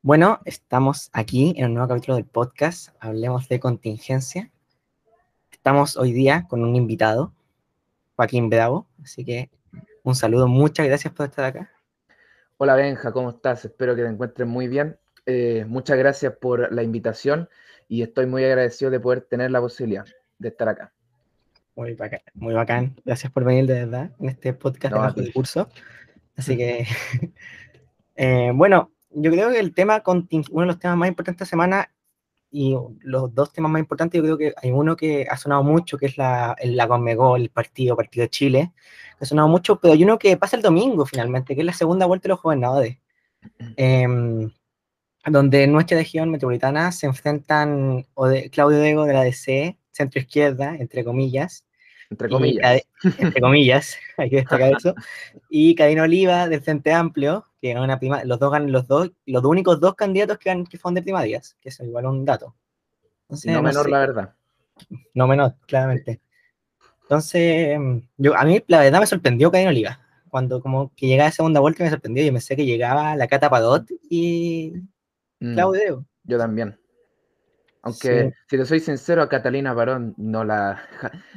Bueno, estamos aquí en un nuevo capítulo del podcast, Hablemos de Contingencia. Estamos hoy día con un invitado, Joaquín Bravo, así que un saludo, muchas gracias por estar acá. Hola Benja, ¿cómo estás? Espero que te encuentres muy bien. Eh, muchas gracias por la invitación y estoy muy agradecido de poder tener la posibilidad de estar acá. Muy bacán, muy bacán. Gracias por venir de verdad en este podcast de bajo curso. Así que, eh, bueno, yo creo que el tema, uno de los temas más importantes esta semana y los dos temas más importantes, yo creo que hay uno que ha sonado mucho, que es la, la Conmebol, el partido, partido de Chile, que ha sonado mucho, pero hay uno que pasa el domingo finalmente, que es la segunda vuelta de los gobernadores, eh, donde en nuestra región metropolitana se enfrentan Claudio Diego de la DC, centro izquierda, entre comillas, entre comillas. entre comillas, hay que destacar eso. Y Cadena Oliva del Frente Amplio, que ganó una prima, los dos ganan los dos, los únicos dos candidatos que, que fueron de primarias, que es igual un dato. no, menor, la verdad. No menor, claramente. Entonces, yo, a mí la verdad me sorprendió Cadena Oliva. Cuando como que llegaba a segunda vuelta me sorprendió. Yo sé que llegaba la Cata Padot y mm, Claudio. yo también. Aunque, si te soy sincero, a Catalina Barón no la.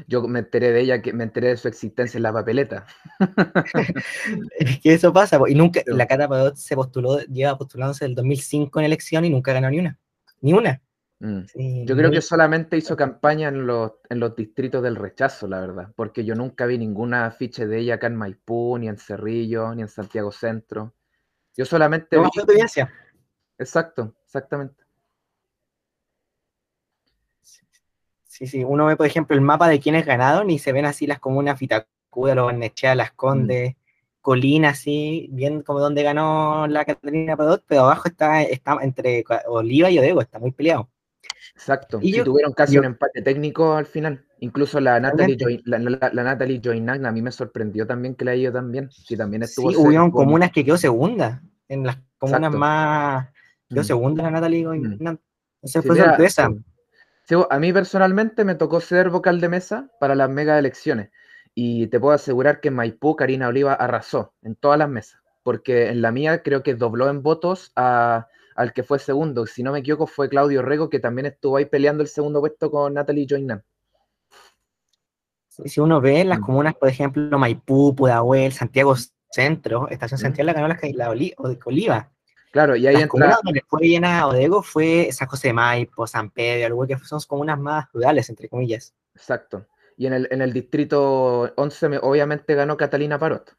Yo me enteré de ella, que me enteré de su existencia en la papeleta. es que eso pasa, y nunca. La Cata Barón se postuló, lleva postulándose del 2005 en elección y nunca ganó ni una. Ni una. Mm. yo creo que solamente hizo campaña en los, en los distritos del rechazo, la verdad, porque yo nunca vi ninguna afiche de ella acá en Maipú, ni en Cerrillo, ni en Santiago Centro. Yo solamente. No, vi... Exacto, exactamente. Sí, sí, uno ve, por ejemplo, el mapa de quienes ganaron y se ven así las comunas Vitacura, Los Barnechea, Las Condes, mm. Colina, así, bien como donde ganó la Catalina Padot, pero abajo está, está entre Oliva y Odego, está muy peleado. Exacto, y tuvieron casi un empate técnico al final. Incluso la Natalie, la, Natalie Joinagna a mí me sorprendió también que la ido también. Sí, también estuvo. Sí, hubo comunas que quedó segunda. En las comunas más. Quedó mm. segunda la Natalie Joinagna. Entonces fue sorpresa a mí personalmente me tocó ser vocal de mesa para las mega elecciones y te puedo asegurar que en Maipú Karina Oliva arrasó en todas las mesas, porque en la mía creo que dobló en votos al que fue segundo, si no me equivoco fue Claudio Rego que también estuvo ahí peleando el segundo puesto con Natalie Joinan. Si uno ve las mm. comunas, por ejemplo, Maipú, Pudahuel, Santiago Centro, Estación mm. Santiago la ganó la, Oliva. Claro, y ahí Las entra... donde fue bien a Odego fue San José de Maipo, San Pedro, algo que son unas más rurales, entre comillas. Exacto. Y en el, en el distrito 11 obviamente ganó Catalina Parot.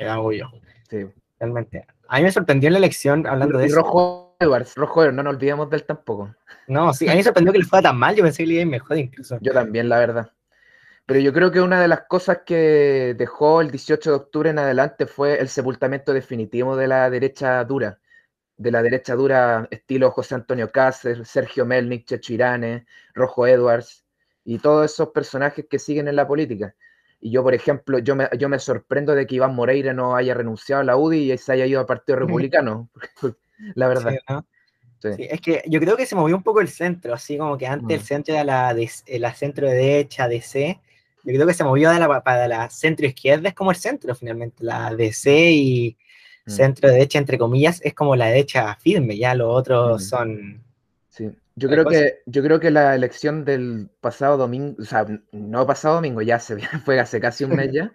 Hago yo. Sí. Realmente. A mí me sorprendió en la elección hablando de eso. Rojo Edwards, Rojo Edwards, no nos olvidemos de él tampoco. No, sí, a mí me sorprendió que le fuera tan mal, yo pensé que le iba mejor incluso. Yo también, la verdad. Pero yo creo que una de las cosas que dejó el 18 de octubre en adelante fue el sepultamiento definitivo de la derecha dura, de la derecha dura estilo José Antonio Cáceres, Sergio Melnik, Checho Irane, Rojo Edwards y todos esos personajes que siguen en la política. Y yo, por ejemplo, yo me, yo me sorprendo de que Iván Moreira no haya renunciado a la UDI y se haya ido al Partido Republicano, la verdad. es que yo creo que se movió un poco el centro, así como que antes el mm. centro era la, de, la centro derecha, DC, yo creo que se movió de la, para la centro izquierda, es como el centro finalmente, la DC y mm. centro derecha, entre comillas, es como la derecha firme, ya los otros mm. son... Sí, yo creo, que, yo creo que la elección del pasado domingo, o sea, no pasado domingo, ya se fue hace casi un mes ya,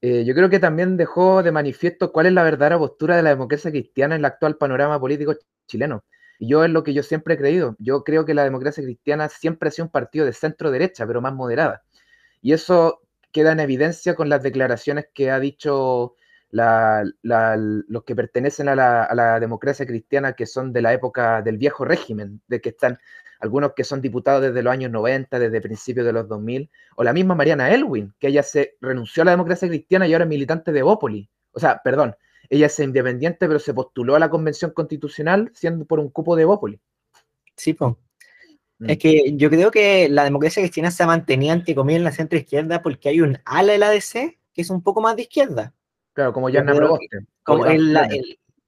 eh, yo creo que también dejó de manifiesto cuál es la verdadera postura de la democracia cristiana en el actual panorama político chileno. Y yo es lo que yo siempre he creído. Yo creo que la democracia cristiana siempre ha sido un partido de centro derecha, pero más moderada. Y eso queda en evidencia con las declaraciones que ha dicho los que pertenecen a la, democracia cristiana, que son de la época del viejo régimen, de que están algunos que son diputados desde los años 90, desde principios de los 2000, o la misma Mariana Elwin, que ella se renunció a la democracia cristiana y ahora es militante de Bópoli. O sea, perdón, ella es independiente, pero se postuló a la convención constitucional siendo por un cupo de Bópoli. Sí, pues. Es mm. que yo creo que la democracia cristiana se ha mantenido, entre comillas, en la centro izquierda porque hay un ala de la DC que es un poco más de izquierda. Claro, como ya Proboste. Como el,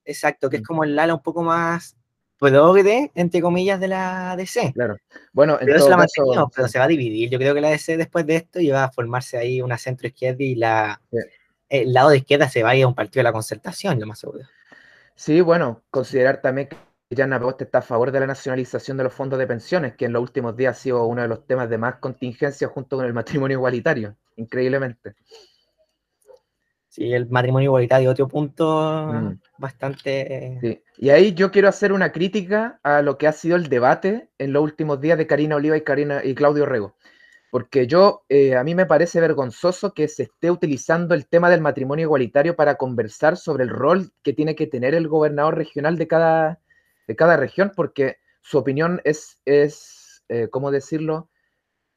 exacto, que es mm. como el ala un poco más progre, entre comillas, de la DC. Claro. Bueno, pero eso la caso... pero se va a dividir. Yo creo que la DC después de esto iba a formarse ahí una centro izquierda y la, el lado de izquierda se va a ir a un partido de la concertación, lo más seguro. Sí, bueno, considerar también que Jan Aposte está a favor de la nacionalización de los fondos de pensiones, que en los últimos días ha sido uno de los temas de más contingencia junto con el matrimonio igualitario, increíblemente. Sí, el matrimonio igualitario, otro punto mm. bastante... Sí. Y ahí yo quiero hacer una crítica a lo que ha sido el debate en los últimos días de Karina Oliva y, Karina, y Claudio Rego. Porque yo, eh, a mí me parece vergonzoso que se esté utilizando el tema del matrimonio igualitario para conversar sobre el rol que tiene que tener el gobernador regional de cada, de cada región, porque su opinión es, es eh, ¿cómo decirlo?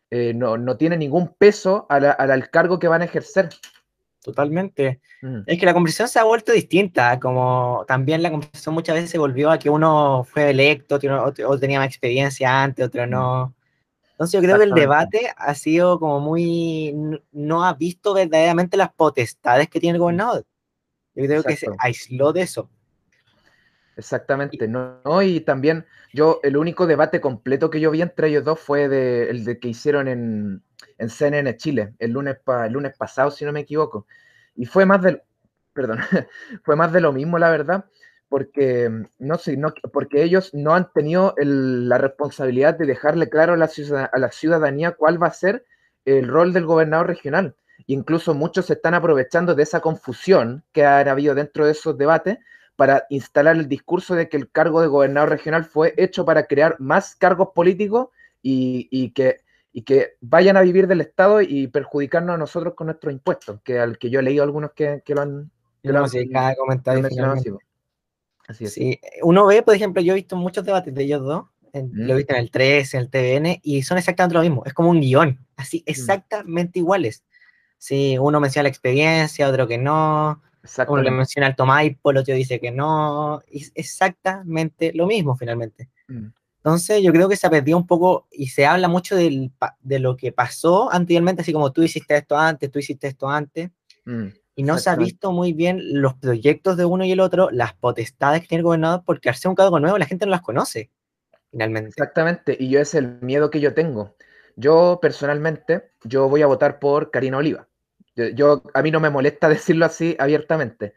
Eh, no, no, tiene ningún peso al, al cargo que van a ejercer totalmente. Mm. Es que la conversación se ha vuelto distinta, como también la conversación muchas veces se volvió a que uno fue electo, otro, tenía más experiencia antes, otro no. Mm. Entonces yo creo que el debate ha sido como muy, no ha visto verdaderamente las potestades que tiene el gobernador. Yo creo que se aisló de eso. Exactamente, no, y también yo, el único debate completo que yo vi entre ellos dos fue de, el de que hicieron en, en CNN Chile, el lunes, el lunes pasado, si no me equivoco. Y fue más de, perdón, fue más de lo mismo, la verdad, porque, no sé, no, porque ellos no han tenido la responsabilidad de dejarle claro a la, a la ciudadanía cuál va a ser el rol del gobernador regional. Incluso muchos se están aprovechando de esa confusión que ha habido dentro de esos debates para instalar el discurso de que el cargo de gobernador regional fue hecho para crear más cargos políticos y, y que y que vayan a vivir del Estado y perjudicarnos a nosotros con nuestros impuestos, que al que yo he leído algunos que, lo han, sí, cada comentario así, es. Sí. Uno ve, por ejemplo, yo he visto muchos debates de ellos dos, lo he mm. visto en el 3, en el TVN, y son exactamente lo mismo, es como un guion, así, mm. exactamente iguales. Sí, uno menciona la experiencia, otro que no, uno le menciona el Tomaipo, el otro dice que no, es exactamente lo mismo finalmente. Mm. Entonces yo creo que se ha perdido un poco y se habla mucho del, de lo que pasó anteriormente, así como tú hiciste esto antes, tú hiciste esto antes, mm, y no se ha visto muy bien los proyectos de uno y el otro, las potestades que tiene el gobernador, porque al ser un cargo nuevo la gente no las conoce, finalmente. Exactamente, y yo es el miedo que yo tengo. Yo personalmente, yo voy a votar por Karina Oliva. Yo, a mí no me molesta decirlo así abiertamente.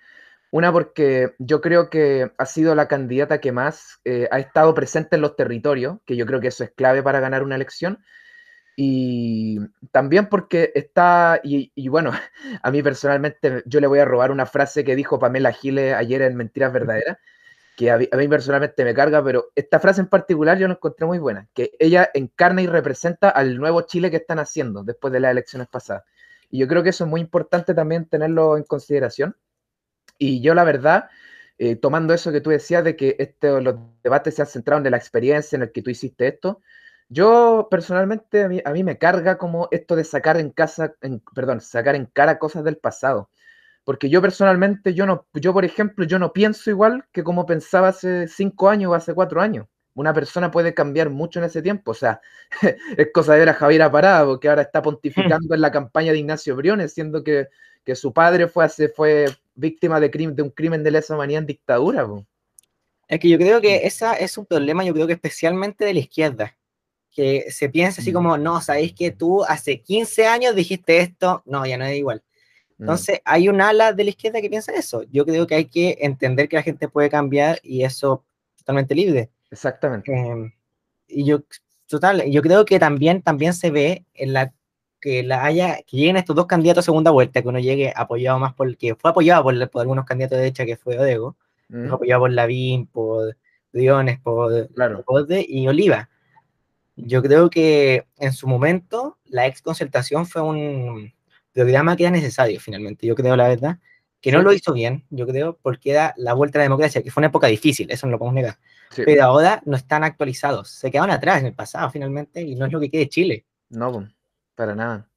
Una porque yo creo que ha sido la candidata que más eh, ha estado presente en los territorios, que yo creo que eso es clave para ganar una elección. Y también porque está, y, bueno, a mí personalmente yo le voy a robar una frase que dijo Pamela Giles ayer en Mentiras Verdaderas, que a mí, personalmente me carga, pero esta frase en particular yo la encontré muy buena, que ella encarna y representa al nuevo Chile que están haciendo después de las elecciones pasadas. Y yo creo que eso es muy importante también tenerlo en consideración y yo la verdad, eh, tomando eso que tú decías de que este, los debates se han centrado en la experiencia en el que tú hiciste esto, yo personalmente a mí, me carga como esto de sacar en casa, en, perdón, sacar en cara cosas del pasado. Porque yo personalmente, yo no, yo por ejemplo, yo no pienso igual que como pensaba hace cinco años o hace cuatro años. Una persona puede cambiar mucho en ese tiempo. O sea, es cosa de ver a Javier Aparado, porque ahora está pontificando en la campaña de Ignacio Briones, siendo que, que su padre fue, hace, fue víctima de, de un crimen de lesa manía en dictadura. Es que yo creo que esa es un problema, yo creo que especialmente de la izquierda, que se piensa así mm. como, no, sabéis que tú hace 15 años dijiste esto, no, ya no es igual. Mm. Entonces, hay un ala de la izquierda que piensa eso. Yo creo que hay que entender que la gente puede cambiar y eso totalmente libre. Exactamente. Em, y yo, total, yo creo que también, también se ve en la que la haya, que lleguen estos dos candidatos a segunda vuelta, que uno llegue apoyado más por que fue apoyado por, por algunos candidatos de derecha que fue Odego, fue apoyado por Lavín, por Diones, por, claro. y Oliva. Yo creo que en su momento la ex concertación fue un programa que era necesario finalmente, yo creo la verdad, que no lo hizo bien, yo creo, porque era la vuelta a la democracia, que fue una época difícil, eso no lo podemos negar. Pero ahora no están actualizados, se quedaron atrás en el pasado finalmente y no es lo que quede Chile. No, para nada.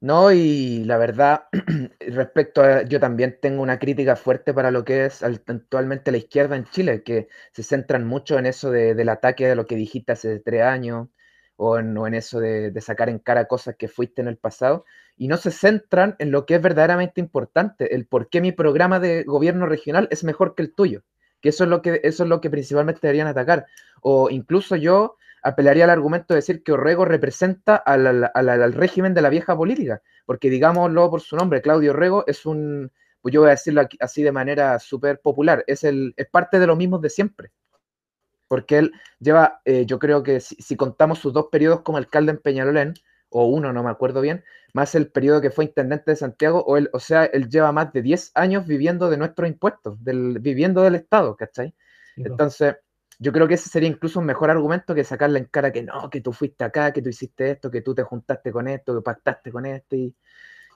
No, y la verdad, respecto a, yo también tengo una crítica fuerte para lo que es actualmente la izquierda en Chile, que se centran mucho en eso del ataque de lo que dijiste hace tres años, o en, en eso de, sacar en cara cosas que fuiste en el pasado, y no se centran en lo que es verdaderamente importante, el por qué mi programa de gobierno regional es mejor que el tuyo, que eso es lo que, eso es lo que principalmente deberían atacar. O incluso yo apelaría al argumento de decir que Orrego representa al, régimen de la vieja política, porque digámoslo por su nombre, Claudio Orrego es un pues yo voy a decirlo así de manera súper popular, es, el, es parte de lo mismo de siempre. Porque él lleva, eh, yo creo que si, contamos sus dos periodos como alcalde en Peñalolén, o uno, no me acuerdo bien, más el periodo que fue intendente de Santiago, o, él, o sea, él lleva más de 10 años viviendo de nuestros impuestos, del, viviendo del Estado, ¿cachai? Entonces, yo creo que ese sería incluso un mejor argumento que sacarle en cara que no, que tú fuiste acá, que tú hiciste esto, que tú te juntaste con esto, que pactaste con esto, y,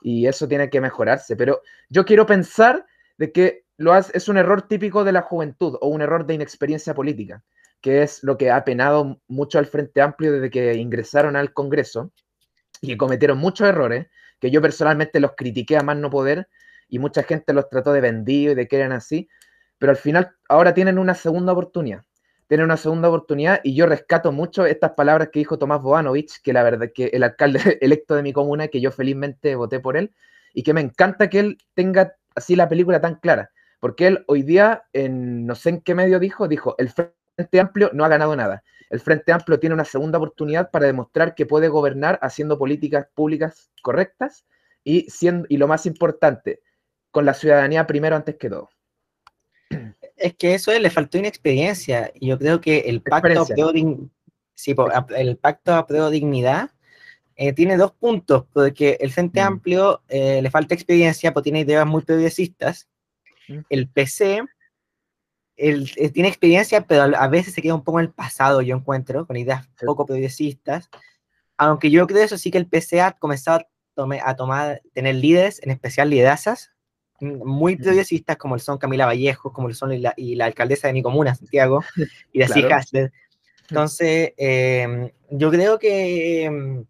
y eso tiene que mejorarse. Pero yo quiero pensar de que lo es un error típico de la juventud o un error de inexperiencia política, que es lo que ha penado mucho al Frente Amplio desde que ingresaron al Congreso y que cometieron muchos errores, que yo personalmente los critiqué a más no poder y mucha gente los trató de vendido y de que eran así, pero al final ahora tienen una segunda oportunidad. Tienen una segunda oportunidad y yo rescato mucho estas palabras que dijo Tomás Boanovich, que la verdad que el alcalde electo de mi comuna, que yo felizmente voté por él, y que me encanta que él tenga así la película tan clara, porque él hoy día, en no sé en qué medio dijo, dijo, el Frente Amplio no ha ganado nada. El Frente Amplio tiene una segunda oportunidad para demostrar que puede gobernar haciendo políticas públicas correctas y, siendo, y lo más importante, con la ciudadanía primero antes que todo. Es que eso le faltó inexperiencia. Yo creo que el pacto, sí, el pacto a dignidad eh, tiene dos puntos, porque el Frente mm. Amplio eh, le falta experiencia, porque tiene ideas muy progresistas. Mm. El PC el, eh, tiene experiencia, pero a veces se queda un poco en el pasado, yo encuentro, con ideas poco progresistas. Aunque yo creo eso sí que el PC ha comenzado a, a tomar, tener líderes, en especial liderazas, muy progresistas como el son Camila Vallejo, como el son y la, alcaldesa de mi comuna, Santiago, y así claro. Entonces, em, yo creo que em,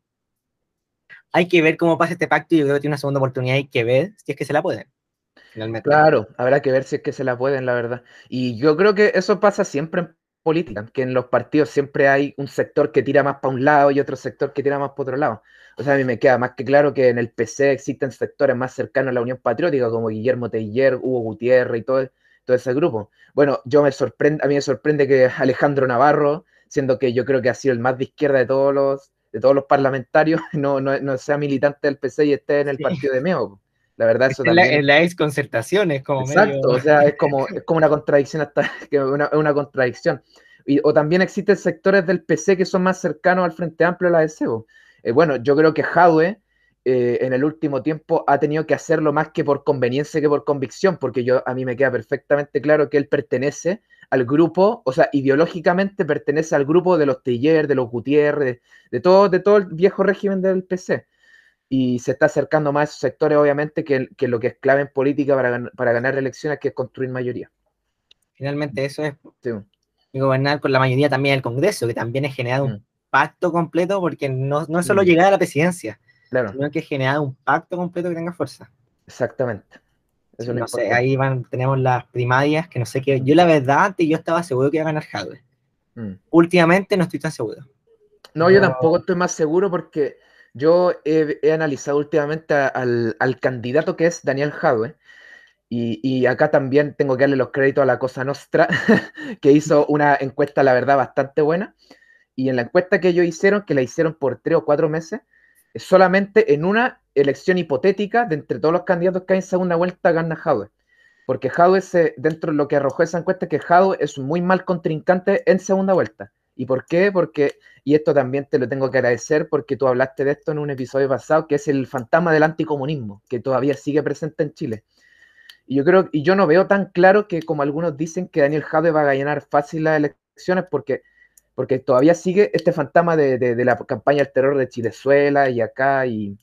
hay que ver cómo pasa este pacto y yo creo que tiene una segunda oportunidad, hay que ver si es que se la pueden. Finalmente. Claro, habrá que ver si es que se la pueden, la verdad. Y yo creo que eso pasa siempre en política, que en los partidos siempre hay un sector que tira más para un lado y otro sector que tira más para otro lado. O sea, a mí me queda más que claro que en el PC existen sectores más cercanos a la Unión Patriótica, como Guillermo Teiller, Hugo Gutiérrez y todo, todo ese grupo. Bueno, yo me sorprende, a mí me sorprende que Alejandro Navarro, siendo que yo creo que ha sido el más de izquierda de todos los, de todos los parlamentarios, no, no, sea militante del PC y esté en el partido de Meo. La verdad, eso también. En la, ex concertación es como Exacto, o sea, es como, es como una contradicción hasta que una, una contradicción. Y, o también existen sectores del PC que son más cercanos al Frente Amplio a la de SEO. Eh, bueno, yo creo que Jadwe eh, en el último tiempo ha tenido que hacerlo más que por conveniencia que por convicción, porque yo a mí me queda perfectamente claro que él pertenece al grupo, o sea, ideológicamente pertenece al grupo de los Tiller, de los Gutiérrez, de todo, de todo el viejo régimen del PC. Y se está acercando más a esos sectores, obviamente, que, lo que es clave en política para, para ganar elecciones, que es construir mayoría. Finalmente, eso es. Y gobernar con la mayoría también del Congreso, que también es generado un mm pacto completo, porque no, no es solo mm. llegar a la presidencia, claro. sino que generar un pacto completo que tenga fuerza. Exactamente. no sé, ahí van, tenemos las primarias, que no sé qué. Yo la verdad, antes yo estaba seguro que iba a ganar Jadwe. Mm. Últimamente no estoy tan seguro. No, yo tampoco estoy más seguro porque yo he, analizado últimamente al, al, candidato que es Daniel Jadwe. Y, y, acá también tengo que darle los créditos a la Cosa Nostra, que hizo una encuesta, la verdad, bastante buena. Y en la encuesta que ellos hicieron, que la hicieron por tres o cuatro meses, solamente en una elección hipotética de entre todos los candidatos que hay en segunda vuelta gana Jadwe. Porque Jadwe, dentro de lo que arrojó esa encuesta, que Jadwe es muy mal contrincante en segunda vuelta. ¿Y por qué? Porque, y esto también te lo tengo que agradecer porque tú hablaste de esto en un episodio pasado, que es el fantasma del anticomunismo, que todavía sigue presente en Chile. Y yo creo, y yo no veo tan claro que como algunos dicen que Daniel Jadwe va a ganar fácil las elecciones, porque porque todavía sigue este fantasma de, la campaña del terror de Chilezuela y acá, y,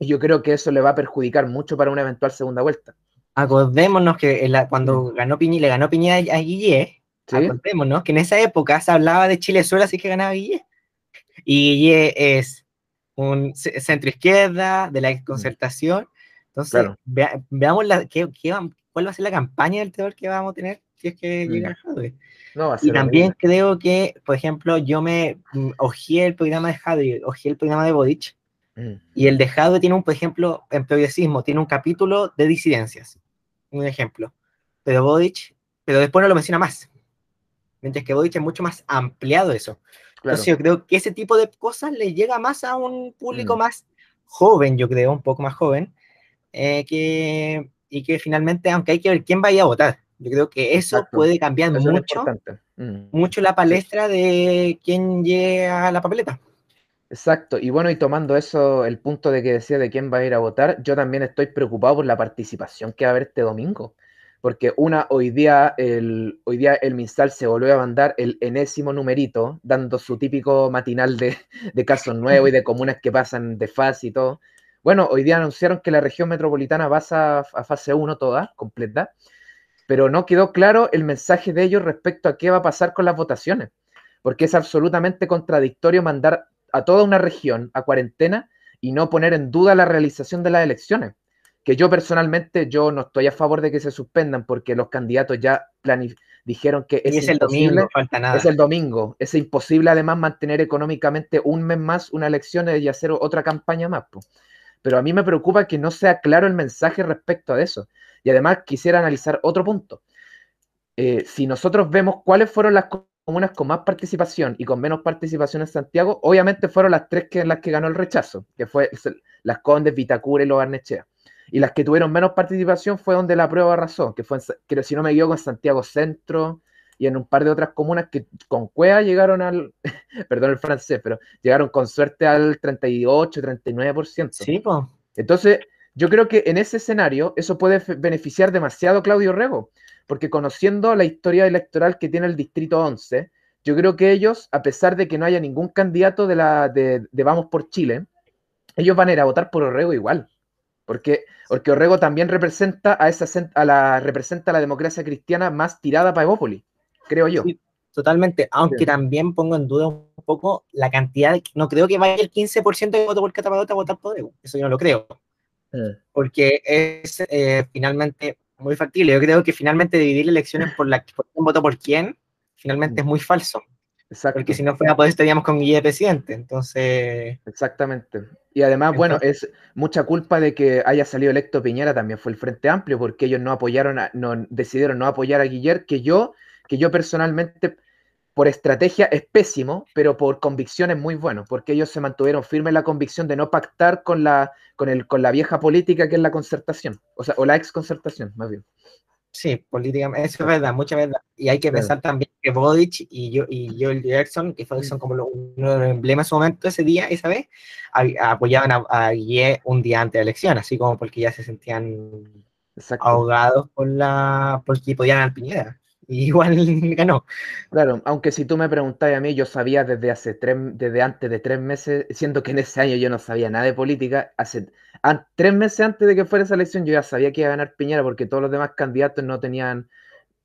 yo creo que eso le va a perjudicar mucho para una eventual segunda vuelta. Acordémonos que cuando ganó Piñi, le ganó Piña a Guille, acordémonos que en esa época se hablaba de Chilezuela, así que ganaba Guille. Y Guille es un centro izquierda de la concertación. Entonces, veamos la, qué, cuál va a ser la campaña del terror que vamos a tener si es que mm. llega Jadwe. y también creo que, por ejemplo, yo me mm, ojeé el programa de Jadwe, ojeé el programa de Bodich, mm. y el de Jadwe tiene un, por ejemplo, en progresismo, tiene un capítulo de disidencias, un ejemplo, pero Bodich, pero después no lo menciona más, mientras que Bodich es mucho más ampliado eso. Entonces yo creo que ese tipo de cosas le llega más a un público más joven, yo creo, un poco más joven, eh, que y que finalmente, aunque hay que ver quién vaya a votar, yo creo que eso puede cambiar mucho, mm. mucho la palestra de quién llega a la papeleta. Exacto, y bueno, y tomando eso, el punto de que decía de quién va a ir a votar, yo también estoy preocupado por la participación que va a haber este domingo, porque una, hoy día el, hoy día el Minsal se volvió a mandar el enésimo numerito, dando su típico matinal de, de casos nuevos y de comunas que pasan de fase y todo. Bueno, hoy día anunciaron que la región metropolitana pasa a, fase 1 toda, completa, pero no quedó claro el mensaje de ellos respecto a qué va a pasar con las votaciones, porque es absolutamente contradictorio mandar a toda una región a cuarentena y no poner en duda la realización de las elecciones. Que yo personalmente yo no estoy a favor de que se suspendan porque los candidatos ya dijeron que es, el domingo, falta nada. Es el domingo. Es imposible además mantener económicamente un mes más una elección y hacer otra campaña más. Pero a mí me preocupa que no sea claro el mensaje respecto a eso. Y además quisiera analizar otro punto. Eh, si nosotros vemos cuáles fueron las comunas con más participación y con menos participación en Santiago, obviamente fueron las tres que, en las que ganó el rechazo, que fue las Condes, Vitacura y Los Barnechea. Y las que tuvieron menos participación fue donde la prueba arrasó, que fue, que si no me equivoco, en Santiago Centro y en un par de otras comunas que con Cuea llegaron al, perdón el francés, pero llegaron con suerte al 38, 39%. Sí, pues. Entonces, yo creo que en ese escenario eso puede beneficiar demasiado a Claudio Rego, porque conociendo la historia electoral que tiene el Distrito 11, yo creo que ellos, a pesar de que no haya ningún candidato de, la, de, Vamos por Chile, ellos van a ir a votar por Orrego igual. Porque, porque Orrego también representa a, esa, a la, representa la democracia cristiana más tirada para Evópolis, creo yo. totalmente, aunque también pongo en duda un poco la cantidad, no creo que vaya el 15% de voto por Catapadota a votar por Orrego, eso yo no lo creo. Porque es eh, finalmente muy factible. Yo creo que finalmente dividir elecciones por la por quién votó por quién, finalmente es muy falso. Exacto. Porque si no fuera por eso estaríamos con Guille presidente. Entonces. Exactamente. Y además, bueno, es mucha culpa de que haya salido electo Piñera también fue el Frente Amplio, porque ellos no apoyaron, no, decidieron no apoyar a Guillermo, que yo, que yo personalmente por estrategia es pésimo, pero por convicción es muy bueno, porque ellos se mantuvieron firmes en la convicción de no pactar con la, con el, con la vieja política que es la concertación, o sea, o la ex concertación, más bien. Sí, políticamente, eso es verdad, mucha verdad. Y hay que pensar también que Bodic y yo y Joel Jackson, que son como los, uno de los emblemas en su momento ese día, esa vez, apoyaban a, a un día antes de la elección, así como porque ya se sentían ahogados por la, porque podían al Piñera igual ganó. Claro, aunque si tú me preguntas a mí, yo sabía desde hace tres, desde antes de tres meses, siendo que en ese año yo no sabía nada de política, hace tres meses antes de que fuera esa elección yo ya sabía que iba a ganar Piñera porque todos los demás candidatos no tenían,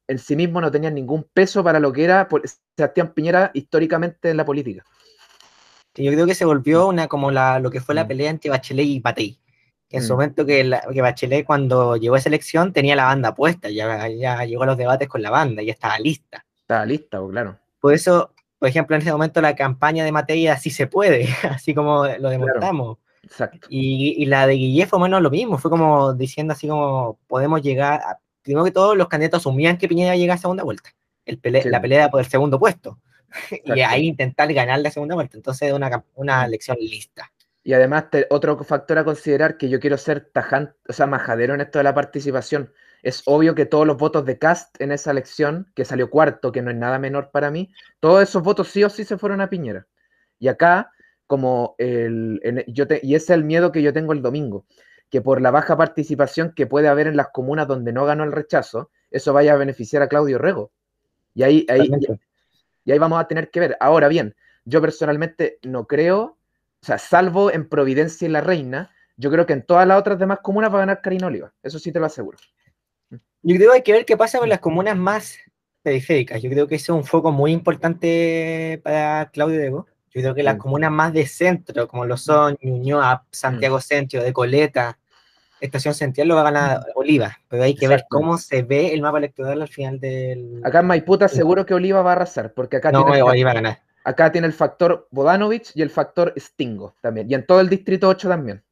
en sí mismos no tenían ningún peso para lo que era Sebastián Piñera históricamente en la política. Yo creo que se volvió una como la, lo que fue la mm. pelea entre Bachelet y Patey en su mm. momento que, que, Bachelet cuando llegó a esa elección tenía la banda puesta, ya, ya llegó a los debates con la banda, ya estaba lista. Estaba lista, claro. Por eso, por ejemplo, en ese momento la campaña de Matei así se puede, así como lo demostramos. Exacto. Y, y, la de Guille fue menos lo mismo, fue como diciendo así como podemos llegar, a, primero que todos los candidatos asumían que Piñera iba a llegar a segunda vuelta, el la pelea por el segundo puesto, y ahí intentar ganar la segunda vuelta, entonces una, una elección lista. Y además, otro factor a considerar que yo quiero ser tajante, o sea, majadero en esto de la participación. Es obvio que todos los votos de Cast en esa elección, que salió cuarto, que no es nada menor para mí, todos esos votos sí o sí se fueron a Piñera. Y acá, como el, yo y ese es el miedo que yo tengo el domingo, que por la baja participación que puede haber en las comunas donde no ganó el rechazo, eso vaya a beneficiar a Claudio Rego. Y ahí, ahí, y ahí vamos a tener que ver. Ahora bien, yo personalmente no creo o sea, salvo en Providencia y La Reina, yo creo que en todas las otras demás comunas va a ganar Karina Oliva. Eso sí te lo aseguro. Yo creo que hay que ver qué pasa con las comunas más periféricas. Yo creo que ese es un foco muy importante para Claudio Debo. Yo creo que las comunas más de centro, como lo son Ñuñoa, Santiago mm. Centro, de Coleta, Estación Central, lo va a ganar Oliva. Pero hay que ver cómo se ve el mapa electoral al final del. Acá en Maiputa seguro que Oliva va a arrasar, porque acá. No, Oliva va a ganar. Acá tiene el factor Bodanovich y el factor Stingo también. Y en todo el distrito 8 también.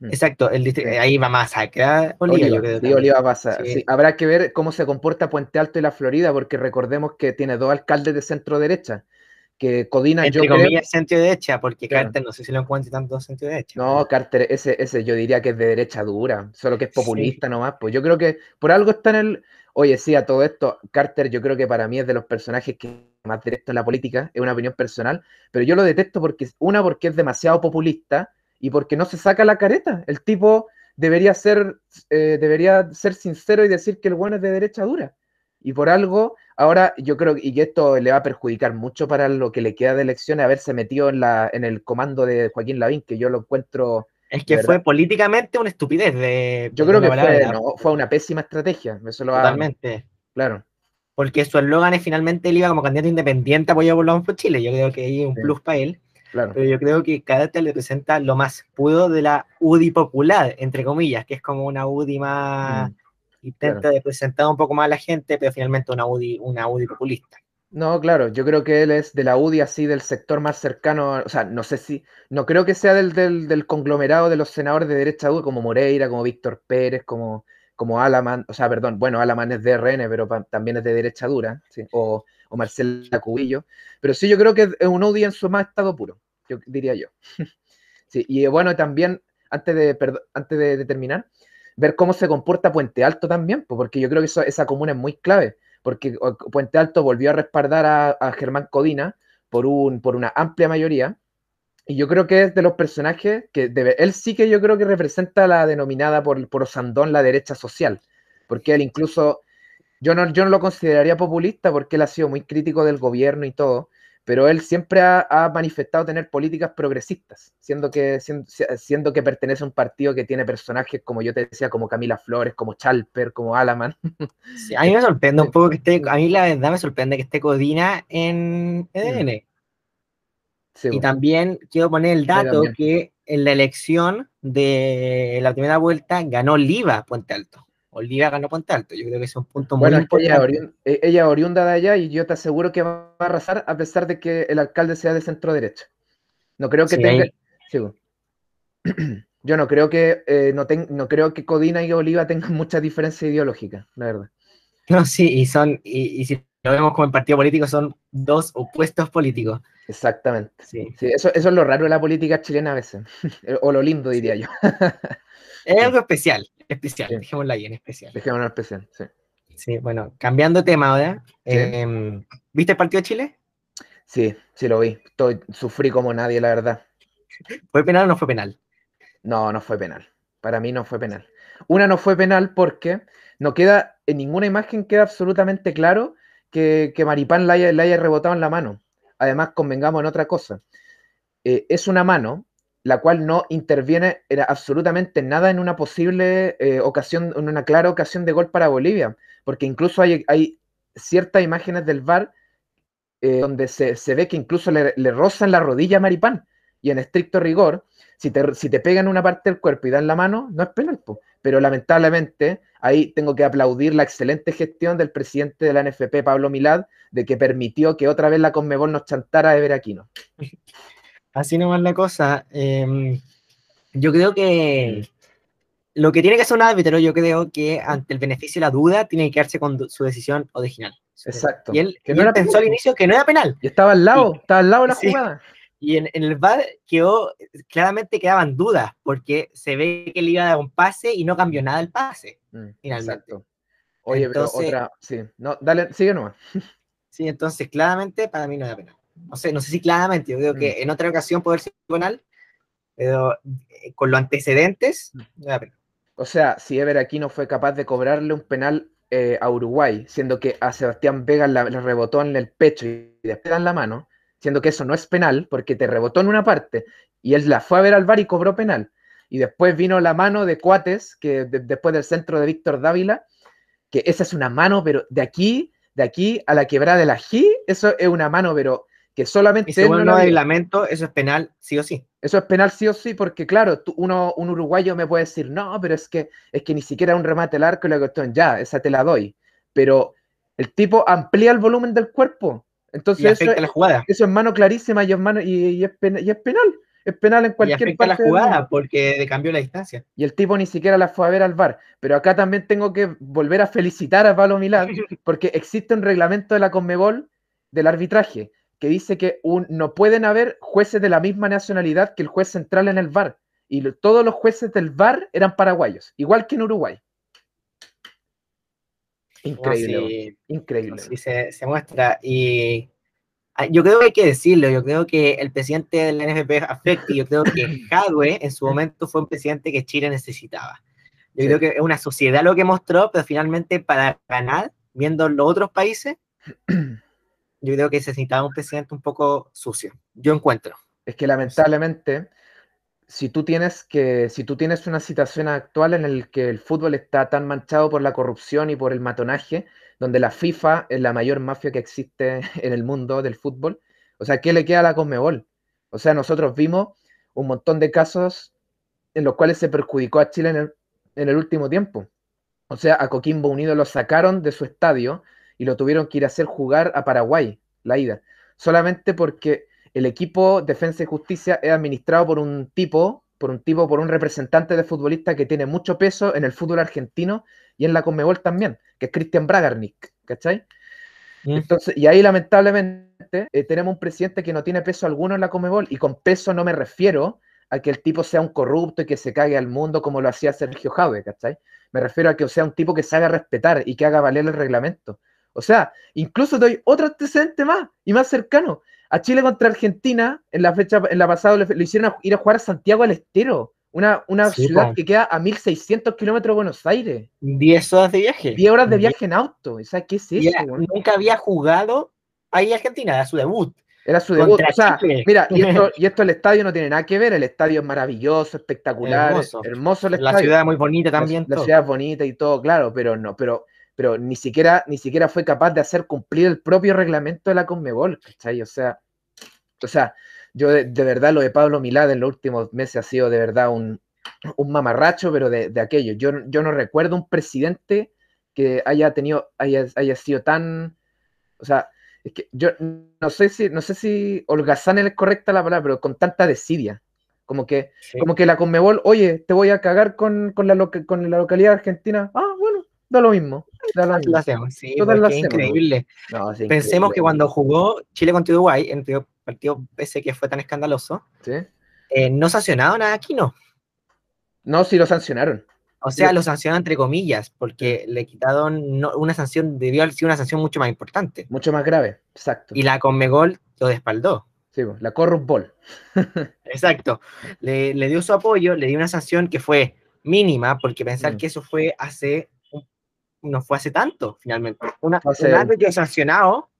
Mm. Exacto, el ahí va más acá Oliva, yo creo. Sí, Oliva pasa. habrá que ver cómo se comporta Puente Alto y la Florida, porque recordemos que tiene dos alcaldes de centro derecha, que Codina Entre yo comillas, centro derecha, porque Carter no sé si lo encuentra tanto centro derecha. No, Carter, ese, ese yo diría que es de derecha dura, solo que es populista nomás. Pues yo creo que por algo está en el. Oye, sí, a todo esto, Carter yo creo que para mí es de los personajes que más directo en la política, es una opinión personal, pero yo lo detesto porque, una, porque es demasiado populista y porque no se saca la careta. El tipo debería ser, eh, debería ser sincero y decir que el bueno es de derecha dura. Y por algo, ahora yo creo y que esto le va a perjudicar mucho para lo que le queda de elecciones, haberse metido en, la, en el comando de Joaquín Lavín, que yo lo encuentro... Es que fue políticamente una estupidez de... Yo creo que fue, fue, una pésima estrategia. Eso lo Totalmente. Claro. Porque su eslogan es finalmente él iba como candidato independiente apoyado por los por Chile. Yo creo que ahí es un plus para él. Claro. Pero yo creo que Cadete le presenta lo más puro de la UDI popular, entre comillas, que es como una UDI más... Mm intenta representar un poco más a la gente, pero finalmente una UDI, una UDI populista. No, claro, yo creo que él es de la UDI así del sector más cercano, o sea, no sé si, no creo que sea del, del, conglomerado de los senadores de derecha UDI como Moreira, como Víctor Pérez, como, como Alaman, o sea, perdón, bueno, Alaman es de RN, pero también es de derecha dura, ¿sí? o, o Marcela Cubillo, pero sí yo creo que es un UDI en su más estado puro, yo diría yo. sí, y bueno, también, antes de, antes de terminar, ver cómo se comporta Puente Alto también, porque yo creo que esa comuna es muy clave, porque Puente Alto volvió a respaldar a, Germán Codina por, un, por una amplia mayoría, y yo creo que es de los personajes que él sí que yo creo que representa la denominada por, por Osandón la derecha social, porque él incluso, yo no, yo no lo consideraría populista porque él ha sido muy crítico del gobierno y todo, pero él siempre ha, manifestado tener políticas progresistas, siendo que, siendo, que pertenece a un partido que tiene personajes, como yo te decía, como Camila Flores, como Chalper, como Alaman. a mí me sorprende un poco que esté, a mí la verdad me sorprende que esté Codina en EDN. y también quiero poner el dato que en la elección de la primera vuelta ganó Liva Puente Alto. Olivia ganó Puente Alto. Yo creo que es un punto muy importante. Eh, ella, oriunda de allá y yo te aseguro que va a arrasar a pesar de que el alcalde sea de centro derecha. No creo que tenga. Yo no creo que eh, no, no creo que Codina y Oliva tengan mucha diferencia ideológica, la verdad. No, sí, y son, y, si lo vemos como el partido político, son dos opuestos políticos. Exactamente. Sí. eso, eso es lo raro de la política chilena a veces. o lo lindo, diría yo. es algo especial. Especial, dejémoslo ahí en especial. Dejémoslo en especial, sí. Sí, bueno, cambiando de tema ahora. Em, ¿Viste el partido de Chile? Sí, sí lo vi. Estoy, sufrí como nadie, la verdad. ¿Fue penal o no fue penal? No, no fue penal. Para mí no fue penal. Una no fue penal porque no queda, en ninguna imagen queda absolutamente claro que, que Maripán la haya, rebotado en la mano. Además, convengamos en otra cosa. Eh, es una mano la cual no interviene absolutamente nada en una posible eh, ocasión, en una clara ocasión de gol para Bolivia, porque incluso hay, ciertas imágenes del VAR eh, donde se, ve que incluso le, le rozan la rodilla a Maripán, y en estricto rigor, si te, si te pegan una parte del cuerpo y dan la mano, no es penal, pero lamentablemente ahí tengo que aplaudir la excelente gestión del presidente de la NFP, Pablo Milad, de que permitió que otra vez la Conmebol nos chantara de Veraquino. Así nomás la cosa. Em, yo creo que lo que tiene que hacer un árbitro, yo creo que ante el beneficio de la duda, tiene que quedarse con su decisión original. Exacto. Y él, que no pensó al inicio que no era penal. Y estaba al lado, estaba al lado de la jugada. Y en, el VAR quedó, claramente quedaban dudas, porque se ve que él iba a dar un pase y no cambió nada el pase, mm, Exacto. Oye, pero otra, sí, no, dale, sigue nomás. Sí, entonces claramente para mí no era penal no sé, no sé si claramente, yo creo que mm. en otra ocasión puede ser penal, pero eh, con los antecedentes, mm. O sea, si Ever aquí no fue capaz de cobrarle un penal eh, a Uruguay, siendo que a Sebastián Vega le rebotó en el pecho y después dan la mano, siendo que eso no es penal porque te rebotó en una parte y él la fue a ver al bar y cobró penal. Y después vino la mano de Cuates, que después del centro de Víctor Dávila, que esa es una mano, pero de aquí, de aquí a la quebrada de la G, eso es una mano, pero que solamente... Y según no reglamento, eso es penal sí o sí. Eso es penal sí o sí, porque claro, uno, un uruguayo me puede decir, no, pero es que, es que ni siquiera un remate el arco y la cuestión, ya, esa te la doy. Pero el tipo amplía el volumen del cuerpo. Entonces, eso, la jugada. eso es mano clarísima y es, mano, y, es, penal, y es penal. Es penal en cualquier y parte la jugada porque cambió la distancia. Y el tipo ni siquiera la fue a ver al bar. Pero acá también tengo que volver a felicitar a Pablo Milán porque existe un reglamento de la Conmebol del arbitraje que dice que no pueden haber jueces de la misma nacionalidad que el juez central en el VAR. Y todos los jueces del VAR eran paraguayos, igual que en Uruguay. Increíble, increíble. Sí, se, se, muestra. Y ah, yo creo que hay que decirlo, yo creo que el presidente del NFP afecta y yo creo que Jadwe en su momento fue un presidente que Chile necesitaba. Yo creo que es una sociedad lo que mostró, pero finalmente para ganar, viendo los otros países, yo creo que se necesitaba un presidente un poco sucio. Yo encuentro. Es que lamentablemente, si tú tienes que, si tú tienes una situación actual en la que el fútbol está tan manchado por la corrupción y por el matonaje, donde la FIFA es la mayor mafia que existe en el mundo del fútbol, o sea, ¿qué le queda a la Conmebol? O sea, nosotros vimos un montón de casos en los cuales se perjudicó a Chile en el, en el último tiempo. O sea, a Coquimbo Unido lo sacaron de su estadio y lo tuvieron que ir a hacer jugar a Paraguay, la ida, solamente porque el equipo Defensa y Justicia es administrado por un tipo, por un tipo, por un representante de futbolista que tiene mucho peso en el fútbol argentino y en la Conmebol también, que es Cristian Bragarnik, ¿cachai? Mm. Entonces, y ahí lamentablemente eh, tenemos un presidente que no tiene peso alguno en la Conmebol, y con peso no me refiero a que el tipo sea un corrupto y que se cague al mundo como lo hacía Sergio Jaude, ¿cachai? Me refiero a que sea un tipo que se haga respetar y que haga valer el reglamento. O sea, incluso doy otro antecedente más y más cercano. A Chile contra Argentina, en la fecha, en la pasada, le, hicieron ir a jugar a Santiago al Estero, una, una ciudad que queda a 1600 kilómetros de Buenos Aires. 10 horas de viaje. 10 horas de viaje en auto. O sea, ¿qué es eso? nunca había jugado ahí Argentina, era su debut. Era su debut. O sea, mira, y esto, y esto el estadio no tiene nada que ver. El estadio es maravilloso, espectacular, hermoso, hermoso el estadio. La ciudad es muy bonita también. La, ciudad es bonita y todo, claro, pero no, pero, pero ni siquiera, ni siquiera fue capaz de hacer cumplir el propio reglamento de la Conmebol, ¿cachai? O sea, o sea, yo de, verdad lo de Pablo Milad en los últimos meses ha sido de verdad un, mamarracho, pero de, aquello. Yo, yo no recuerdo un presidente que haya tenido, haya, haya sido tan, o sea, es que yo no sé si, no sé si holgazán es correcta la palabra, pero con tanta desidia. Como que, como que la Conmebol, oye, te voy a cagar con, con, la, con la localidad argentina. Ah, da lo mismo. Da lo mismo. hacemos, sí, es increíble. Pensemos que cuando jugó Chile contra Uruguay, en el partido ese que fue tan escandaloso, eh, no sancionado nada aquí, ¿no? No, sí lo sancionaron. O sea, lo sancionaron entre comillas, porque le quitaron una sanción, debió haber sido una sanción mucho más importante. Mucho más grave, exacto. Y la Conmegol lo despaldó. Sí, la Corrupbol. exacto. Le, dio su apoyo, le dio una sanción que fue mínima, porque pensar mm. que eso fue hace, no fue hace tanto, finalmente. Una, Una vez sancionado,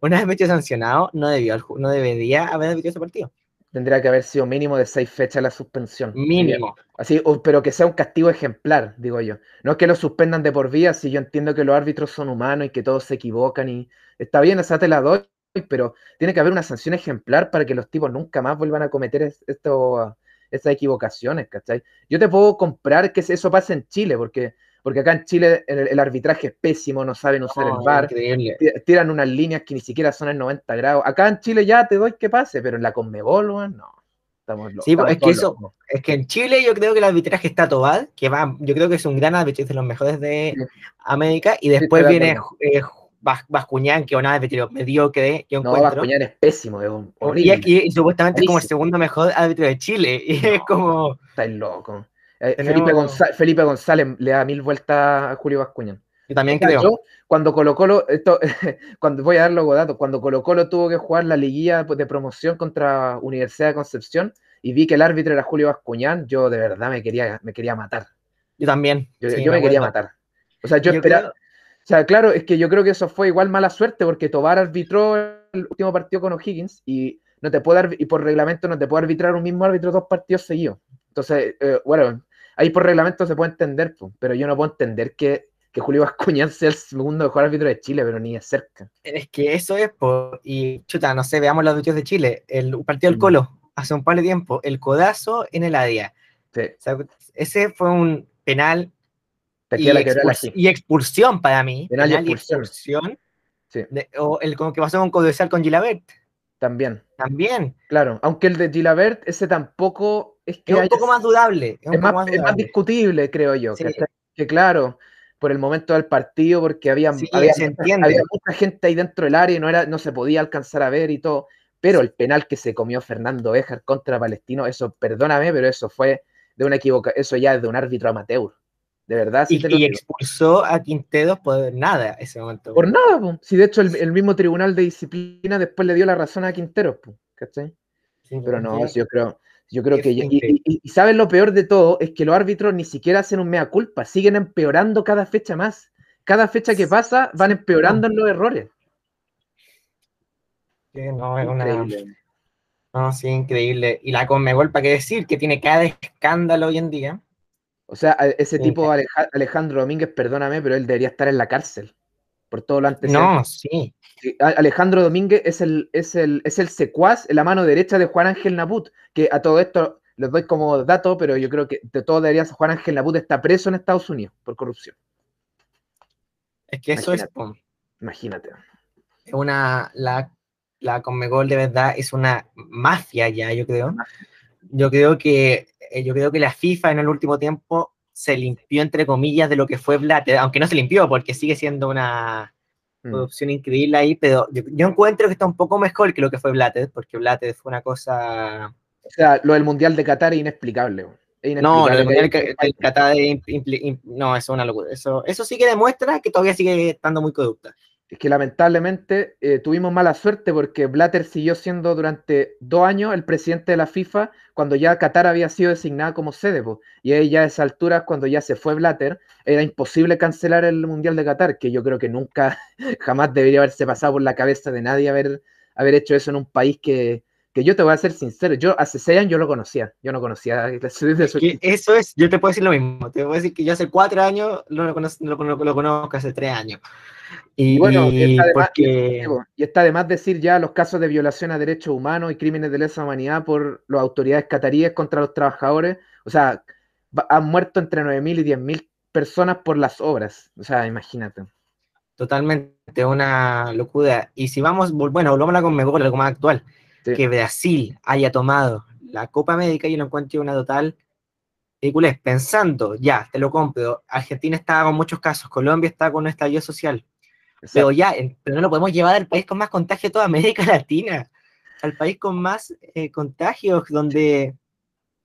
una vez metido sancionado, no, debió, no debería haber metido ese partido. Tendría que haber sido mínimo de seis fechas la suspensión. Mínimo. Así, pero que sea un castigo ejemplar, digo yo. No es que lo suspendan de por vida, si yo entiendo que los árbitros son humanos y que todos se equivocan y está bien, esa te la doy, pero tiene que haber una sanción ejemplar para que los tipos nunca más vuelvan a cometer esto, estas equivocaciones, ¿cachai? Yo te puedo comprar que eso pase en Chile, porque porque acá en Chile el, arbitraje es pésimo, no saben usar el bar, tiran unas líneas que ni siquiera son en 90 grados. Acá en Chile ya te doy que pase, pero en la Conmebol, no. Estamos locos, sí, pues, es que eso, es que en Chile yo creo que el arbitraje está tobal, que va, yo creo que es un gran arbitraje de los mejores de América, y después viene eh, Bascuñán, que es un árbitro mediocre, que No, Bascuñán es pésimo, es horrible. Y, supuestamente es como el segundo mejor árbitro de Chile, y es como... Está loco. Eh, Felipe, González, le da mil vueltas a Julio Bascuñán. Yo también creo. cuando Colo Colo, esto, cuando voy a dar los datos, cuando Colo Colo tuvo que jugar la liguilla de promoción contra Universidad de Concepción y vi que el árbitro era Julio Bascuñán, yo de verdad me quería, me quería matar. Yo también. Yo, me, quería matar. O sea, yo, esperaba. O sea, claro, es que yo creo que eso fue igual mala suerte porque Tobar arbitró el último partido con O'Higgins y no te puede y por reglamento no te puede arbitrar un mismo árbitro dos partidos seguidos. Entonces, eh, bueno, ahí por reglamento se puede entender, pero yo no puedo entender que, que Julio Bascuñán sea el segundo mejor árbitro de Chile, pero ni de cerca. Es que eso es, y chuta, no sé, veamos los árbitros de Chile. El partido del mm. Colo, hace un par de tiempo, el codazo en el ADIA. ese fue un penal y, expulsión para mí. Penal, y expulsión. o el como que pasó con Codesal con Gilabert. También. También. Claro, aunque el de Gilabert, ese tampoco es que. un poco más dudable. Es, más, discutible, creo yo. Que, claro, por el momento del partido, porque había, había, mucha, gente ahí dentro del área y no, era, no se podía alcanzar a ver y todo. Pero el penal que se comió Fernando Ejar contra Palestino, eso, perdóname, pero eso fue de una equivocación, eso ya es de un árbitro amateur. De verdad. y, expulsó a Quinteros por nada ese momento. Por nada, Si de hecho el, mismo tribunal de disciplina después le dio la razón a Quinteros, ¿cachai? pero no, yo creo, yo creo que... Y, y, ¿saben lo peor de todo? Es que los árbitros ni siquiera hacen un mea culpa, siguen empeorando cada fecha más. Cada fecha que pasa van empeorando en los errores. no, es increíble. No, sí, increíble. Y la Conmebol, ¿para qué decir? Que tiene cada escándalo hoy en día. O sea, ese tipo Alejandro Domínguez, perdóname, pero él debería estar en la cárcel por todo lo antes. No, sí. Alejandro Domínguez es el, es, el, es el secuaz, la mano derecha de Juan Ángel Naput, que a todo esto les doy como dato, pero yo creo que de todo debería Juan Ángel Naput está preso en Estados Unidos por corrupción. Es que eso es. Imagínate. Es una. La la Conmebol de verdad es una mafia ya, yo creo. Yo creo que eh, yo creo que la FIFA en el último tiempo se limpió entre comillas de lo que fue Blatter, aunque no se limpió porque sigue siendo una mm. producción increíble ahí, pero yo, encuentro que está un poco mejor que lo que fue Blatter, porque Blatter fue una cosa o sea, lo del Mundial de Qatar es inexplicable. no, lo del Mundial de Qatar no, eso es una locura. Eso, eso sí que demuestra que todavía sigue estando muy producta es que lamentablemente eh, tuvimos mala suerte porque Blatter siguió siendo durante dos años el presidente de la FIFA cuando ya Qatar había sido designada como sede. Y ahí ya a esa altura, cuando ya se fue Blatter, era imposible cancelar el Mundial de Qatar, que yo creo que nunca, jamás debería haberse pasado por la cabeza de nadie haber, haber hecho eso en un país que, que yo te voy a ser sincero, yo hace seis años yo lo conocía, yo no conocía eso es, yo te puedo decir lo mismo, te puedo decir que yo hace cuatro años lo, conozco, lo conozco hace tres años. Y, bueno, y está, de más, decir ya los casos de violación a derechos humanos y crímenes de lesa humanidad por las autoridades cataríes contra los trabajadores. O sea, han muerto entre 9.000 y 10.000 personas por las obras. O sea, imagínate. Totalmente, una locura. Y si vamos, bueno, volvamos a la Conmebol, algo más actual. Que Brasil haya tomado la Copa América, y lo encuentro una total ridiculez. Pensando, ya, te lo compro, Argentina estaba con muchos casos, Colombia está con un estallido social pero ya, pero no lo podemos llevar al país con más contagio de toda América Latina, al país con más eh, contagios, donde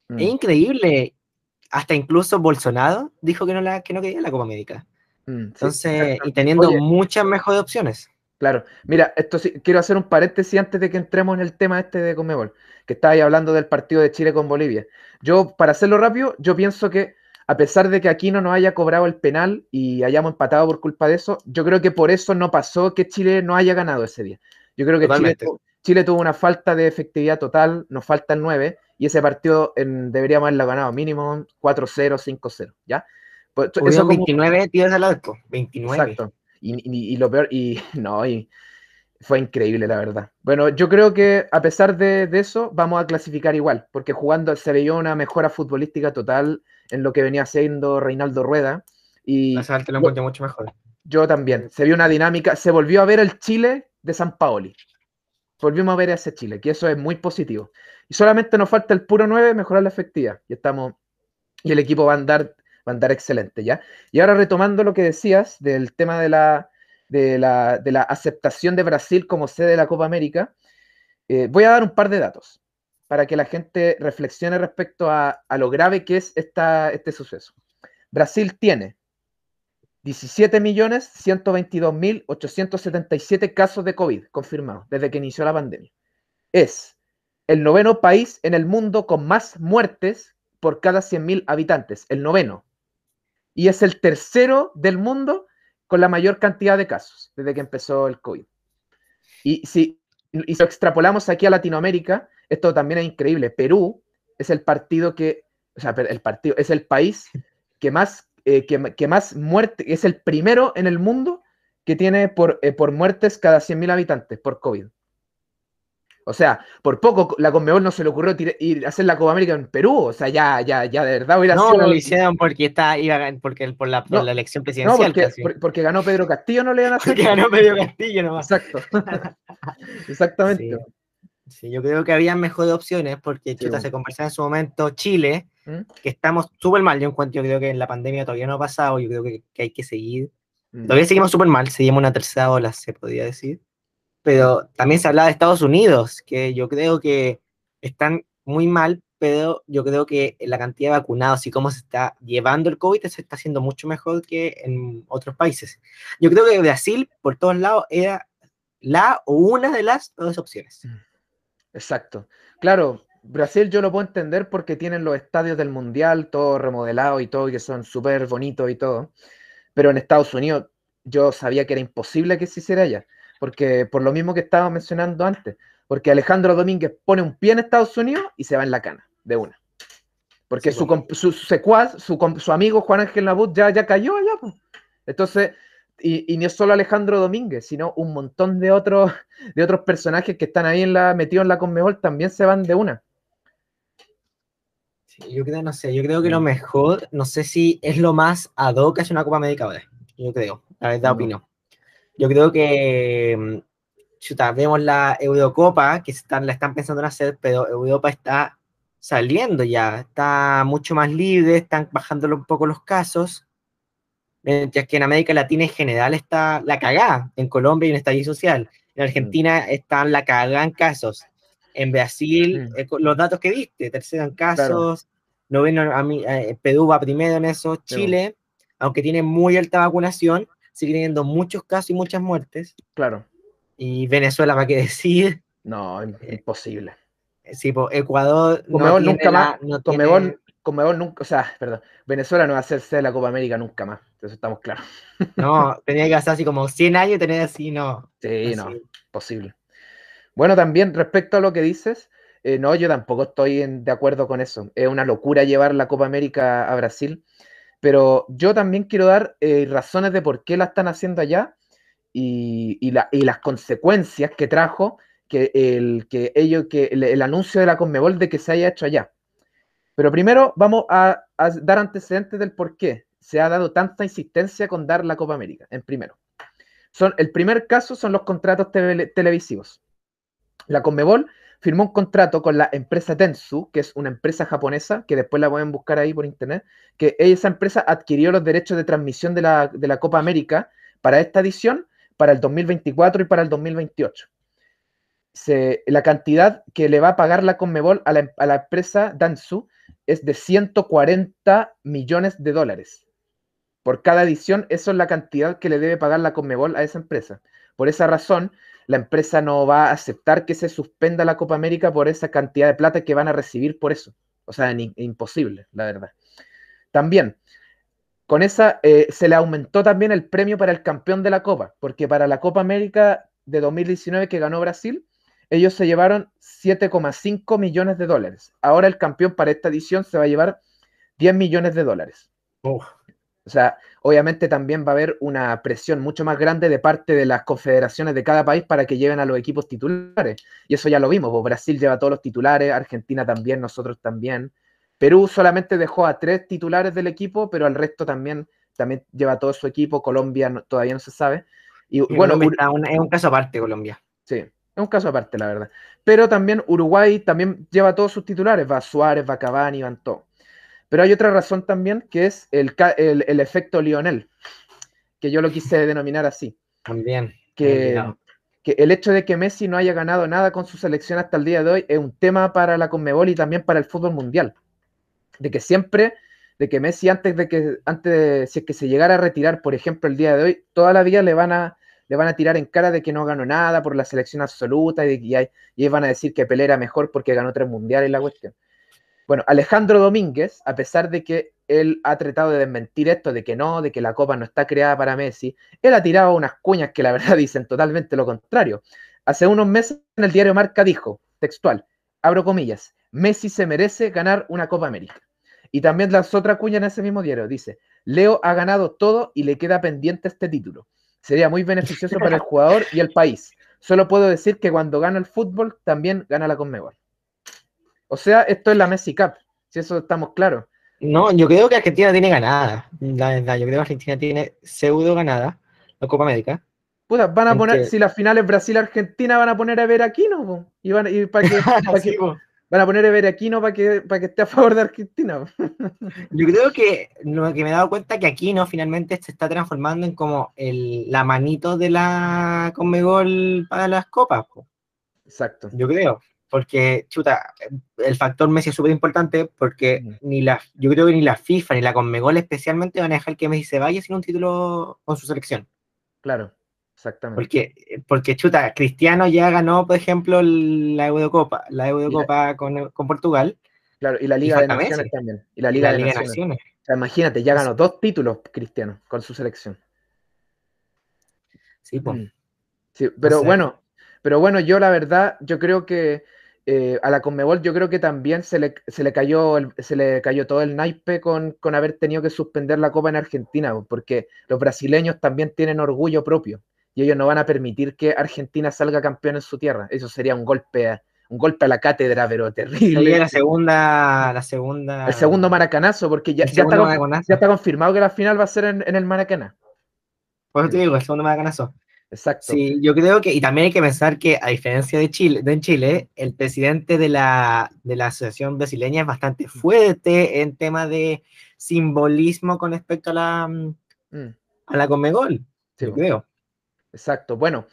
es mm. increíble. Hasta incluso Bolsonaro dijo que no, la, que no quería la Copa América. Mm, Entonces, y teniendo muchas mejores opciones. Claro, mira, esto sí, quiero hacer un paréntesis antes de que entremos en el tema este de Conmebol, que estaba ahí hablando del partido de Chile con Bolivia. Yo, para hacerlo rápido, yo pienso que a pesar de que aquí no nos haya cobrado el penal y hayamos empatado por culpa de eso, yo creo que por eso no pasó que Chile no haya ganado ese día. Yo creo que Chile, tuvo una falta de efectividad total, nos falta el 9, y ese partido deberíamos haberlo ganado mínimo 4-0, 5-0, ¿ya? Pues, eso 29 tiros al arco, 29. Exacto. Y, lo peor, y no, y fue increíble, la verdad. Bueno, yo creo que a pesar de, de, eso, vamos a clasificar igual, porque jugando se veía una mejora futbolística total en lo que venía haciendo Reinaldo Rueda. Y te lo encuentro mucho mejor. Yo también. Se vio una dinámica, se volvió a ver el Chile de San Paoli. Volvimos a ver ese Chile, que eso es muy positivo. Y solamente nos falta el puro 9, mejorar la efectividad. Y estamos, y el equipo va a andar, va a andar excelente, ¿ya? Y ahora retomando lo que decías del tema de la, de la, de la aceptación de Brasil como sede de la Copa América, eh, voy a dar un par de datos para que la gente reflexione respecto a, lo grave que es este suceso. Brasil tiene 17.122.877 casos de COVID confirmados desde que inició la pandemia. Es el noveno país en el mundo con más muertes por cada 100.000 habitantes, el noveno. Y es el tercero del mundo con la mayor cantidad de casos desde que empezó el COVID. Y si, y si lo extrapolamos aquí a Latinoamérica, esto también es increíble. Perú es el partido que, o sea, el partido, es el país que más, eh, que, más muerte, es el primero en el mundo que tiene por, eh, por muertes cada 100.000 habitantes por COVID. O sea, por poco la Conmebol no se le ocurrió ir a hacer la Copa América en Perú. O sea, ya, ya, ya de verdad hubiera no, No, lo hicieron porque está, iba, porque por la, por la elección presidencial. No, porque, ganó Pedro Castillo, no le iban a hacer. Porque ganó Pedro Castillo nomás. Exacto. Exactamente. Sí, yo creo que había mejores opciones porque se conversaba en su momento Chile, ¿Mm? que estamos súper mal. Yo encuentro, yo creo que en la pandemia todavía no ha pasado, yo creo que, hay que seguir. Mm. Todavía seguimos súper mal, seguimos una tercera ola, se podría decir. Pero también se habla de Estados Unidos, que yo creo que están muy mal, pero yo creo que la cantidad de vacunados y cómo se está llevando el COVID se está haciendo mucho mejor que en otros países. Yo creo que Brasil, por todos lados, era la o una de las dos opciones. Mm. Exacto. Claro, Brasil yo lo puedo entender porque tienen los estadios del Mundial, todo remodelado y todo, que son súper bonitos y todo. Pero en Estados Unidos yo sabía que era imposible que se hiciera allá, porque por lo mismo que estaba mencionando antes, porque Alejandro Domínguez pone un pie en Estados Unidos y se va en la cana, de una. Porque su, su, secuaz, su, su, amigo Juan Ángel Nabut ya, ya cayó allá. Entonces, y, no es solo Alejandro Domínguez, sino un montón de otros, de otros personajes que están ahí en la, metidos en la Conmebol también se van de una. Sí, yo creo, no sé, yo creo que lo mejor, no sé si es lo más ad hoc que es una Copa América ahora. Yo creo, la verdad opino. Yo creo que, mm, chuta, vemos la Eurocopa, que están, la están pensando en hacer, pero Europa está saliendo ya, está mucho más libre, están bajando un poco los casos mientras que en América Latina en general está la cagada, en Colombia hay un estallido social, en Argentina mm. están la cagada en casos, en Brasil, mm. eh, los datos que viste, tercero en casos, noveno, a mí, eh, Perú va primero en eso, Chile, aunque tiene muy alta vacunación, sigue teniendo muchos casos y muchas muertes. Claro. Y Venezuela, ¿para qué decir? No, imposible. Sí, pues Ecuador. no nunca más. No Conmebol nunca, o sea, perdón, Venezuela no va a hacerse la Copa América nunca más, eso estamos claros. No, tenía que hacer así como 100 años y tener así, no. Sí, no, posible. Bueno, también respecto a lo que dices, eh, no, yo tampoco estoy de acuerdo con eso. Es una locura llevar la Copa América a Brasil, pero yo también quiero dar eh, razones de por qué la están haciendo allá y, y, las consecuencias que trajo que el, que ello, que el anuncio de la Conmebol de que se haya hecho allá. Pero primero vamos a, dar antecedentes del por qué se ha dado tanta insistencia con dar la Copa América. En primero, son, el primer caso son los contratos televisivos. La Conmebol firmó un contrato con la empresa Tensu, que es una empresa japonesa, que después la pueden buscar ahí por internet, que esa empresa adquirió los derechos de transmisión de la, de la Copa América para esta edición, para el 2024 y para el 2028 la cantidad que le va a pagar la Conmebol a la, empresa Dansu es de 140 millones de dólares. Por cada edición, eso es la cantidad que le debe pagar la Conmebol a esa empresa. Por esa razón, la empresa no va a aceptar que se suspenda la Copa América por esa cantidad de plata que van a recibir por eso. O sea, imposible, la verdad. También, con esa eh, se le aumentó también el premio para el campeón de la Copa, porque para la Copa América de 2019 que ganó Brasil, ellos se llevaron 7,5 millones de dólares. Ahora el campeón para esta edición se va a llevar 10 millones de dólares. O sea, obviamente también va a haber una presión mucho más grande de parte de las confederaciones de cada país para que lleven a los equipos titulares. Y eso ya lo vimos. Pues Brasil lleva todos los titulares, Argentina también, nosotros también. Perú solamente dejó a tres titulares del equipo, pero al resto también, también lleva todo su equipo. Colombia todavía no se sabe. Y, bueno, es un caso aparte Colombia. Sí, es un caso aparte, la verdad. Pero también Uruguay también lleva todos sus titulares. Va Suárez, va Cavani, van todo. Pero hay otra razón también que es el, el, efecto Lionel, que yo lo quise denominar así. También. Que, que el hecho de que Messi no haya ganado nada con su selección hasta el día de hoy es un tema para la Conmebol y también para el fútbol mundial. De que siempre, de que Messi antes de que, antes de, si es que se llegara a retirar, por ejemplo, el día de hoy, toda la vida le van a le van a tirar en cara de que no ganó nada por la selección absoluta y, y, y van a decir que Pelé era mejor porque ganó tres mundiales la cuestión. Bueno, Alejandro Domínguez, a pesar de que él ha tratado de desmentir esto, de que no, de que la copa no está creada para Messi, él ha tirado unas cuñas que la verdad dicen totalmente lo contrario. Hace unos meses en el diario Marca dijo, textual, abro comillas, Messi se merece ganar una Copa América. Y también lanzó otra cuña en ese mismo diario, dice, Leo ha ganado todo y le queda pendiente este título. Sería muy beneficioso para el jugador y el país. Solo puedo decir que cuando gana el fútbol, también gana la Conmebol. O sea, esto es la Messi Cup, si eso estamos claros. No, yo creo que Argentina tiene ganada. La verdad, yo creo que Argentina tiene pseudo ganada la Copa América. Puta, van a poner, si las finales Brasil-Argentina van a poner a ver aquí, ¿no? Y van, y para que, van a poner a ver Aquino para que, para que esté a favor de Argentina. Yo creo que lo que me he dado cuenta que Aquino finalmente se está transformando en como el, la manito de la Conmebol para las copas. Exacto. Yo creo. Porque, chuta, el factor Messi es súper importante porque ni la, yo creo que ni la FIFA ni la Conmebol especialmente van a dejar que Messi se vaya sin un título con su selección. Claro. Exactamente. Porque, porque chuta, Cristiano ya ganó, por ejemplo, la Eurocopa, la Eurocopa con, con, Portugal. Claro, y la Liga de Naciones también. Y la Liga, de, Naciones. imagínate, ya ganó dos títulos Cristiano con su selección. Sí, pues. Sí, pero bueno, pero bueno, yo la verdad, yo creo que eh, a la Conmebol yo creo que también se le, se le, cayó, se le cayó todo el naipe con, con haber tenido que suspender la Copa en Argentina, porque los brasileños también tienen orgullo propio y ellos no van a permitir que Argentina salga campeón en su tierra. Eso sería un golpe, un golpe a la cátedra, pero terrible. Sería la segunda, la segunda. El segundo maracanazo, porque ya, ya, está, confirmado que la final va a ser en, el Maracaná. Pues te digo, el segundo maracanazo. Exacto. Sí, yo creo que, y también hay que pensar que a diferencia de Chile, de en Chile, el presidente de la, de la Asociación Brasileña es bastante fuerte en tema de simbolismo con respecto a la, mm. a la Conmebol, sí, yo creo. Exacto. Bueno,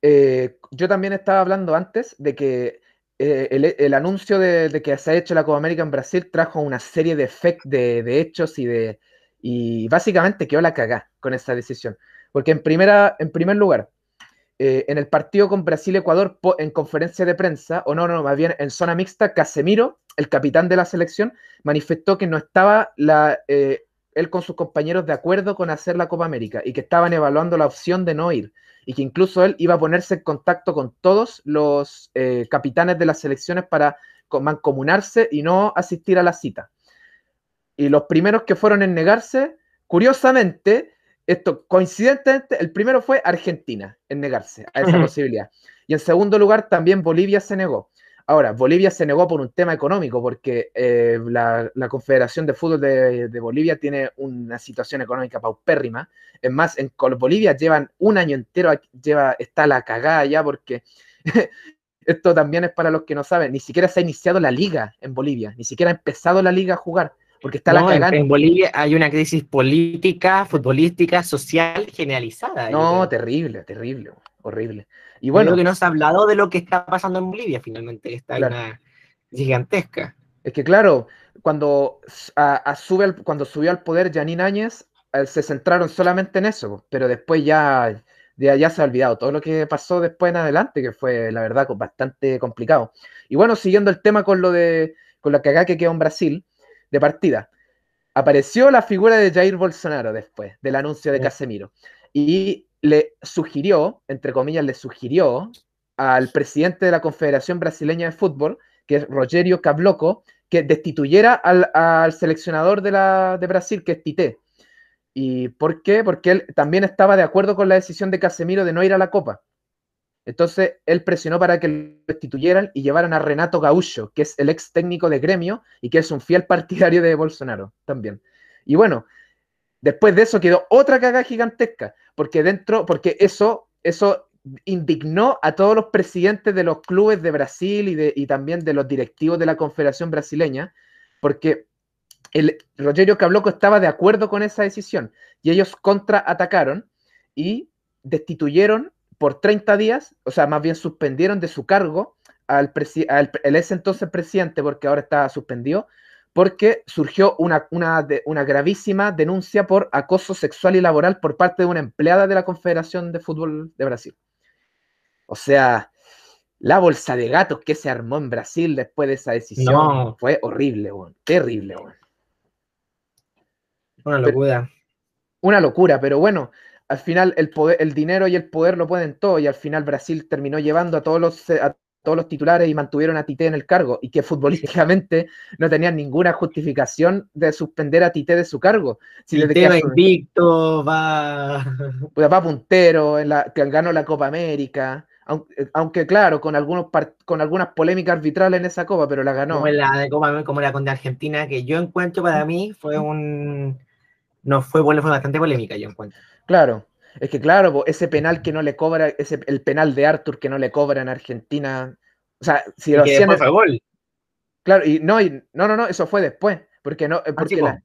eh, yo también estaba hablando antes de que eh, el, anuncio de, que se ha hecho la Copa América en Brasil trajo una serie de, de, hechos y de y básicamente quedó la cagá con esta decisión. Porque en, primera, en primer lugar, eh, en el partido con Brasil-Ecuador, en conferencia de prensa, o no, no, más bien en zona mixta, Casemiro, el capitán de la selección, manifestó que no estaba la, él con sus compañeros de acuerdo con hacer la Copa América y que estaban evaluando la opción de no ir y que incluso él iba a ponerse en contacto con todos los eh, capitanes de las selecciones para mancomunarse y no asistir a la cita. Y los primeros que fueron en negarse, curiosamente, esto coincidentemente, el primero fue Argentina en negarse a esa posibilidad. Y en segundo lugar, también Bolivia se negó. Ahora, Bolivia se negó por un tema económico, porque eh, la, Confederación de Fútbol de, Bolivia tiene una situación económica paupérrima. Es más, en Bolivia llevan un año entero, lleva, está la cagada ya, porque esto también es para los que no saben, ni siquiera se ha iniciado la liga en Bolivia, ni siquiera ha empezado la liga a jugar, porque está la cagada. En, Bolivia hay una crisis política, futbolística, social generalizada. No, terrible, terrible, horrible. Y bueno, que no se ha hablado de lo que está pasando en Bolivia, finalmente, está una gigantesca. Es que claro, cuando, sube cuando subió al poder Janine Áñez, se centraron solamente en eso, pero después ya, ya, se ha olvidado todo lo que pasó después en adelante, que fue la verdad bastante complicado. Y bueno, siguiendo el tema con lo de con la cagada que quedó en Brasil de partida, apareció la figura de Jair Bolsonaro después del anuncio de Casemiro. Y le sugirió, entre comillas, le sugirió al presidente de la Confederación Brasileña de Fútbol, que es Rogerio Cabloco, que destituyera al, seleccionador de, la, de Brasil, que es Tite. ¿Y por qué? Porque él también estaba de acuerdo con la decisión de Casemiro de no ir a la Copa. Entonces, él presionó para que lo destituyeran y llevaran a Renato Gaúcho, que es el ex técnico de gremio y que es un fiel partidario de Bolsonaro también. Y bueno, Después de eso quedó otra caga gigantesca, porque dentro, porque eso, eso indignó a todos los presidentes de los clubes de Brasil y también de los directivos de la Confederación Brasileña, porque el Rogerio Cabloco estaba de acuerdo con esa decisión y ellos contraatacaron y destituyeron por 30 días, o sea, más bien suspendieron de su cargo al, al el ese entonces presidente, porque ahora está suspendido, porque surgió una, una, gravísima denuncia por acoso sexual y laboral por parte de una empleada de la Confederación de Fútbol de Brasil. O sea, la bolsa de gatos que se armó en Brasil después de esa decisión fue horrible, terrible. Una locura. una locura, pero bueno, al final el, poder, el dinero y el poder lo pueden todo y al final Brasil terminó llevando a todos los, todos los titulares y mantuvieron a Tite en el cargo y que futbolísticamente no tenían ninguna justificación de suspender a Tite de su cargo. Si Tite va invicto, va... Pues va puntero, en la, que ganó la Copa América, aunque, claro, con, algunos con algunas polémicas arbitrales en esa Copa, pero la ganó. Como la de Copa como la con de Argentina, que yo encuentro para mí fue un... No fue, fue bastante polémica, yo encuentro. Claro, es que claro, ese penal que no le cobra, ese, el penal de Arthur que no le cobra en Argentina. O sea, si lo hacían. gol. Claro, y no, y, no, no, no, eso fue después, porque no, Ah, porque, la-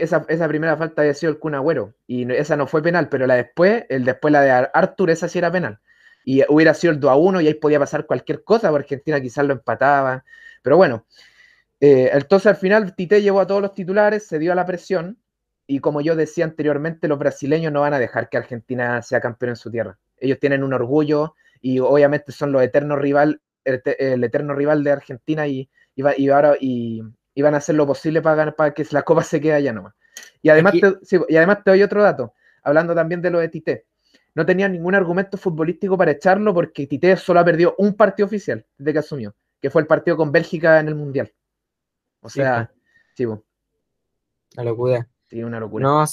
esa, esa primera falta había sido el Kun Agüero, y esa no fue penal, pero la después, el después la de Ar- Arthur, esa sí era penal. Y hubiera sido el 2 a 1 y ahí podía pasar cualquier cosa, porque Argentina quizás lo empataba. Pero bueno, eh, entonces al final Tite llevó a todos los titulares, se dio a la presión, y como yo decía anteriormente, los brasileños no van a dejar que Argentina sea campeón en su tierra. Ellos tienen un orgullo y obviamente son los eternos rival, el, eterno rival de Argentina y, y, va- y ahora y, y van a hacer lo posible para, ganar- para que la copa se quede allá nomás. Y además, Aquí- te, sí, y además te doy otro dato, hablando también de lo de Tite. No tenía ningún argumento futbolístico para echarlo porque Tite solo ha perdido un partido oficial desde que asumió, que fue el partido con Bélgica en el Mundial. O sea, sí, po, La locura. Sí, una locura. No,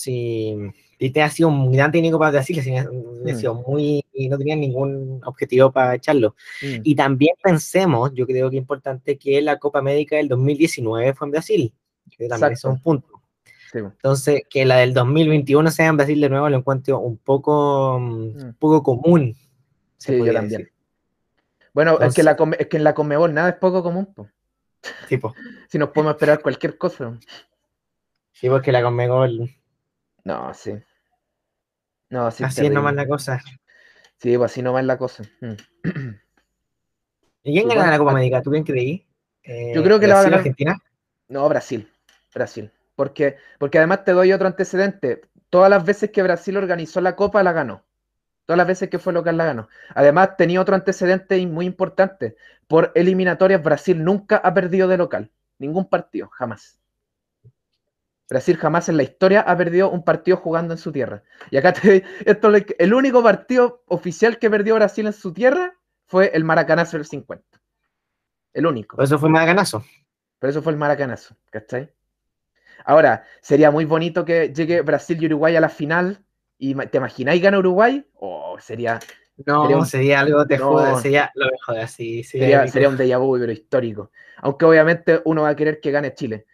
Tite ha sido un gran técnico para Brasil, que ha Mm. sido muy, no tenía ningún objetivo para echarlo. Mm, Y también pensemos, yo creo que es importante que la Copa América del 2019 fue en Brasil. Que también es un punto. sí. Entonces, que la del 2021 sea en Brasil de nuevo, lo encuentro un poco, mm, Mm. poco común. Sí, yo también. decir. Bueno, es, que la, es que en la Conmebol nada es poco común, po. Tipo, si nos podemos esperar cualquier cosa. Sí, porque la Conmebol, No, sí. No, sí, así es nomás la cosa. Sí, pues así nomás la cosa. Mm. ¿Y quién gana la Copa América? ¿Tú quién creí? Eh, Yo creo que la va a ganar- Argentina. No, Brasil. Brasil. Porque, porque además te doy otro antecedente. Todas las veces que Brasil organizó la Copa, la ganó. Todas las veces que fue local, la ganó. Además, tenía otro antecedente muy importante. Por eliminatorias, Brasil nunca ha perdido de local. Ningún partido, jamás. Brasil jamás en la historia ha perdido un partido jugando en su tierra. Y acá te esto el único partido oficial que perdió Brasil en su tierra fue el Maracanazo del 50. El único. Por eso fue más ganazo. Pero eso fue el maracanazo, ¿cachai? Ahora, sería muy bonito que llegue Brasil y Uruguay a la final. y ¿Te imagináis gana Uruguay? Oh, sería, No, Sería algo, te no. sería lo mejor así. sería un déjà vu, pero histórico. Aunque obviamente uno va a querer que gane Chile.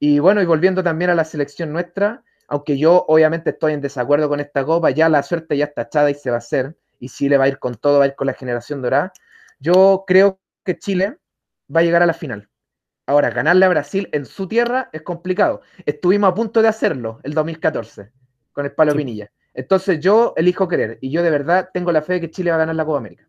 Y bueno, y volviendo también a la selección nuestra, aunque yo obviamente estoy en desacuerdo con esta copa, ya la suerte ya está echada y se va a hacer. Y Chile va a ir con todo, va a ir con la generación dorada. Yo creo que Chile va a llegar a la final. Ahora, ganarle a Brasil en su tierra es complicado. Estuvimos a punto de hacerlo el 2014 con el Palo Sí. Pinilla. Entonces yo elijo creer y yo de verdad tengo la fe de que Chile va a ganar la Copa América.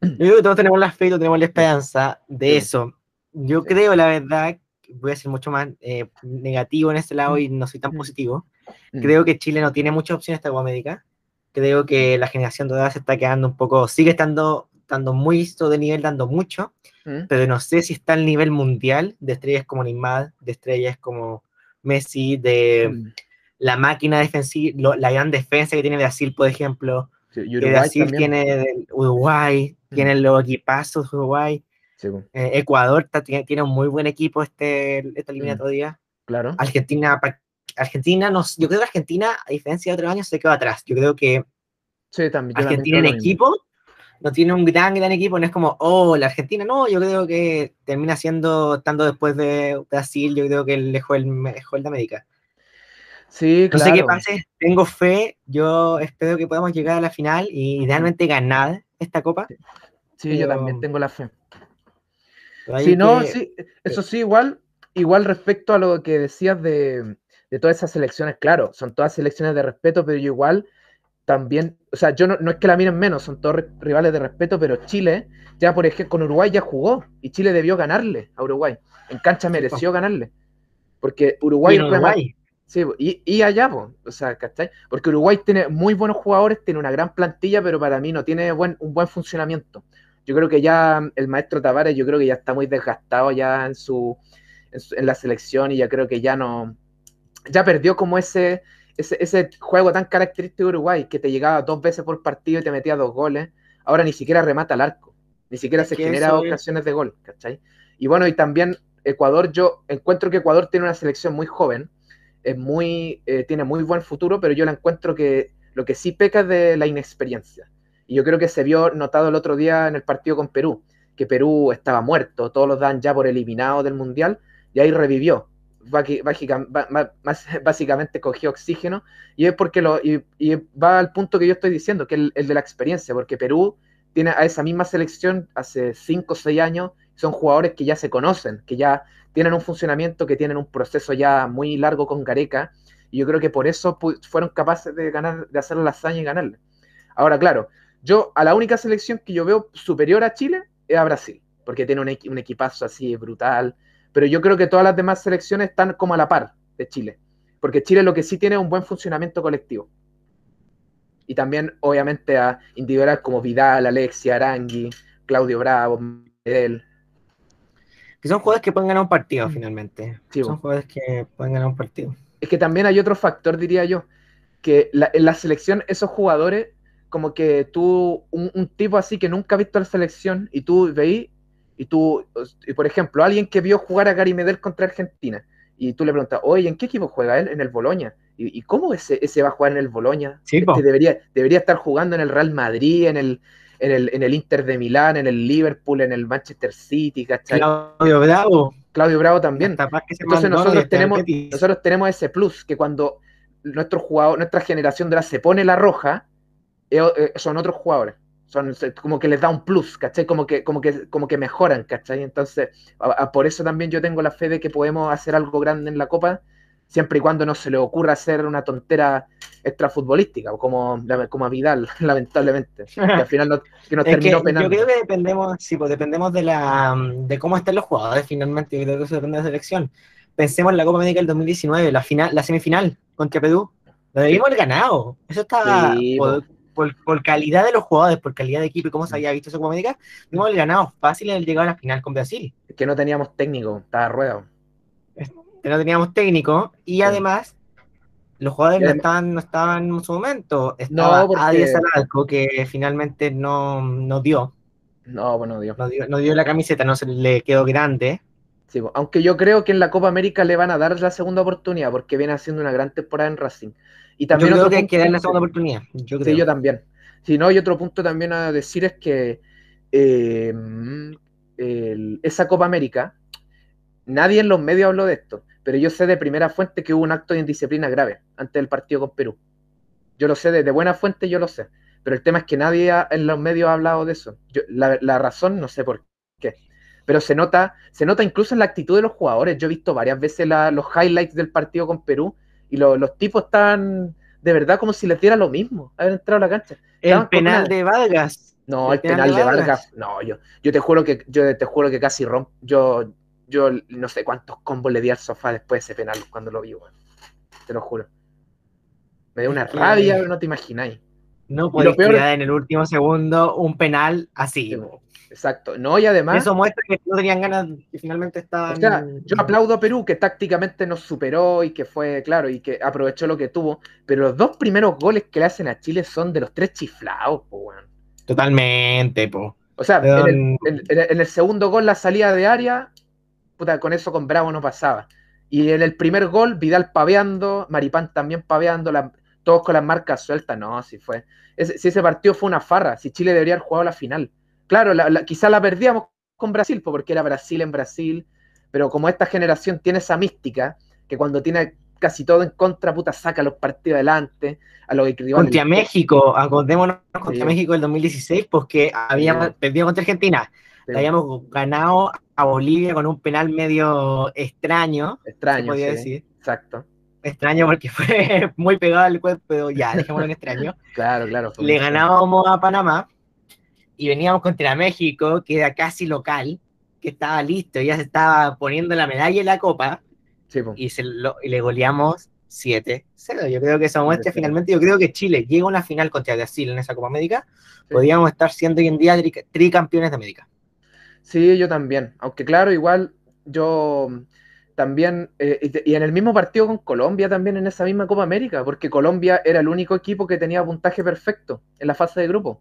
Yo creo que todos tenemos la fe y todos tenemos la esperanza de Sí. eso. Yo Sí. creo, la verdad, voy a ser mucho más eh, negativo en este lado y no soy tan Mm. positivo. Mm. Creo que Chile no tiene muchas opciones esta Copa América. Creo que la generación dorada se está quedando un poco, sigue estando, estando muy de nivel, dando mucho, Mm. pero no sé si está al nivel mundial de estrellas como Neymar, de estrellas como Messi, de Mm. la máquina defensiva, lo- la gran defensa que tiene Brasil, por ejemplo. Sí, Uruguay Brasil también. tiene Uruguay, Mm. tiene los equipazos de Uruguay. Sí, eh, Ecuador tiene, tiene un muy buen equipo este, Mm. esta eliminatoria. claro. Argentina, Argentina no, yo creo que Argentina, a diferencia de otros años, se quedó atrás. Yo creo que Sí, también. yo también Argentina en equipo no tiene un gran, gran equipo. No es como, oh, la Argentina, no, yo creo que termina siendo, estando después de Brasil, yo creo que él dejó el mejor de América. Sí, No claro. sé qué pase, tengo fe, yo espero que podamos llegar a la final y idealmente ganar esta copa. Sí, yo también tengo la fe. Sí, no, que- sí, eso sí, igual, igual respecto a lo que decías de, de todas esas selecciones, claro, son todas selecciones de respeto, pero yo igual también, o sea, yo no, no es que la miren menos, son todos ri- rivales de respeto, pero Chile, ya por ejemplo, con Uruguay ya jugó y Chile debió ganarle a Uruguay. En cancha mereció ganarle. Porque Uruguay, y. Sí, y, y allá, po, o sea, ¿cachai? Porque Uruguay tiene muy buenos jugadores, tiene una gran plantilla, pero para mí no tiene buen, un buen funcionamiento. Yo creo que ya el maestro Tavares, yo creo que ya está muy desgastado ya en su, en, su- en la selección y ya creo que ya no, ya perdió como ese, ese, ese juego tan característico de Uruguay, que te llegaba dos veces por partido y te metía dos goles. Ahora ni siquiera remata al arco, ni siquiera se genera ocasiones de gol, ¿cachai? Y bueno, y también Ecuador, yo encuentro que Ecuador tiene una selección muy joven, es muy, eh, tiene muy buen futuro, pero yo la encuentro que lo que sí peca es de la inexperiencia. Y yo creo que se vio notado el otro día en el partido con Perú, que Perú estaba muerto, todos los dan ya por eliminado del Mundial, y ahí revivió. Básicamente cogió oxígeno, y es porque lo, y, va al punto que yo estoy diciendo, que es el, el de la experiencia, porque Perú tiene a esa misma selección hace 5 o 6 años son jugadores que ya se conocen, que ya tienen un funcionamiento, que tienen un proceso ya muy largo con Gareca, y yo creo que por eso fueron capaces de ganar, de hacer la hazaña y ganarle. Ahora, claro, yo a la única selección que yo veo superior a Chile es a Brasil, porque tiene un, un equipazo así brutal, pero yo creo que todas las demás selecciones están como a la par de Chile, porque Chile lo que sí tiene es un buen funcionamiento colectivo. Y también, obviamente, a individuales como Vidal, Alexia, Arangui, Claudio Bravo, Medel. Que son jugadores que pueden ganar un partido finalmente. son jugadores que pueden ganar un partido. Es que también hay otro factor, diría yo, que en la selección esos jugadores, como que tú, un, tipo así que nunca ha visto la selección y tú veís, y tú, y por ejemplo, alguien que vio jugar a Gary Medel contra Argentina, y tú le preguntas, oye, ¿en qué equipo juega él? En el Boloña. ¿Y, cómo ese, ese va a jugar en el Boloña? Sí, este debería, debería estar jugando en el Real Madrid, en el, en el, en el Inter de Milán, en el Liverpool, en el Manchester City, ¿cachai? Claudio Bravo. Claudio Bravo también. Entonces nosotros tenemos, nosotros tenemos ese plus, que cuando nuestro jugador, nuestra generación de la se pone la roja, son otros jugadores. Son como que les da un plus, ¿cachai? Como que, como que, como que mejoran, ¿cachai? Entonces, por eso también yo tengo la fe de que podemos hacer algo grande en la Copa siempre y cuando no se le ocurra hacer una tontera extrafutbolística, como, como a Vidal, lamentablemente. Que al final no, que nos terminó penando. Yo creo que dependemos, sí, pues dependemos de, la, de cómo están los jugadores finalmente, yo creo que eso depende de la selección. Pensemos en la Copa América del 2019, la, final, la semifinal contra Perú. Lo debimos haber ganado. Eso estaba por, por, calidad de los jugadores, por calidad de equipo y cómo se había visto esa Copa América, debimos haber ganado fácil el llegar a la final con Brasil. Es que no teníamos técnico, estaba ruedo no teníamos técnico y además los jugadores no estaban, no estaban en su momento. Estaba no, porque... que finalmente no, no dio. No, bueno, dio. No, dio. no dio la camiseta, no se le quedó grande. Sí, aunque yo creo que en la Copa América le van a dar la segunda oportunidad porque viene haciendo una gran temporada en Racing. Y también yo creo que hay que darle la segunda oportunidad. Yo Sí, yo también. Si no, y otro punto también a decir es que eh, esa Copa América, nadie en los medios habló de esto, pero yo sé de primera fuente que hubo un acto de indisciplina grave antes del partido con Perú. Yo lo sé, de, buena fuente yo lo sé. Pero el tema es que nadie en los medios ha hablado de eso. la, razón no sé por qué. Pero se nota, se nota incluso en la actitud de los jugadores. Yo he visto varias veces los highlights del partido con Perú y los tipos están de verdad como si les diera lo mismo haber entrado a la cancha. El penal de Vargas. No, el, penal, de Vargas. No, yo, yo te juro que yo te juro que casi rompo. Yo, yo no sé cuántos combos le di al sofá después de ese penal cuando lo vi, Te lo juro. Me dio una rabia, no te imagináis. No puedes tirar en el último segundo un penal así. Exacto. No, y además. Eso muestra que no tenían ganas y finalmente estaban. yo aplaudo a Perú, que tácticamente nos superó y que fue, claro, y que aprovechó lo que tuvo. Pero los dos primeros goles que le hacen a Chile son de los tres chiflados, po, Totalmente, po. O sea, en el, en el, segundo gol, la salida de área, puta, con eso con Bravo no pasaba. Y en el primer gol, Vidal paveando, Maripán también paveando, todos con las marcas sueltas. No, si fue. si ese partido fue una farra, si Chile debería haber jugado la final. Claro, quizá la perdíamos con Brasil, porque era Brasil en Brasil, pero como esta generación tiene esa mística, que cuando tiene casi todo en contra, puta, saca los partidos adelante. A lo que contra México, acordémonos contra México del 2016, porque habíamos perdido contra Argentina. habíamos ganado a Bolivia con un penal medio extraño. Extraño, podría decir. Exacto. Extraño porque fue muy pegado al cuerpo, pero ya, dejémoslo en extraño. claro, claro. Le ganábamos a Panamá y veníamos contra México, que era casi local, que estaba listo, ya se estaba poniendo la medalla en la copa. y, se le goleamos 7-0. Yo creo que esa muestra finalmente, yo creo que Chile llega a una final contra Brasil en esa Copa América, podríamos estar siendo hoy en día tricampeones de América. Sí, yo también. Aunque claro, igual yo también, eh, y en el mismo partido con Colombia también en esa misma Copa América, porque Colombia era el único equipo que tenía puntaje perfecto en la fase de grupo.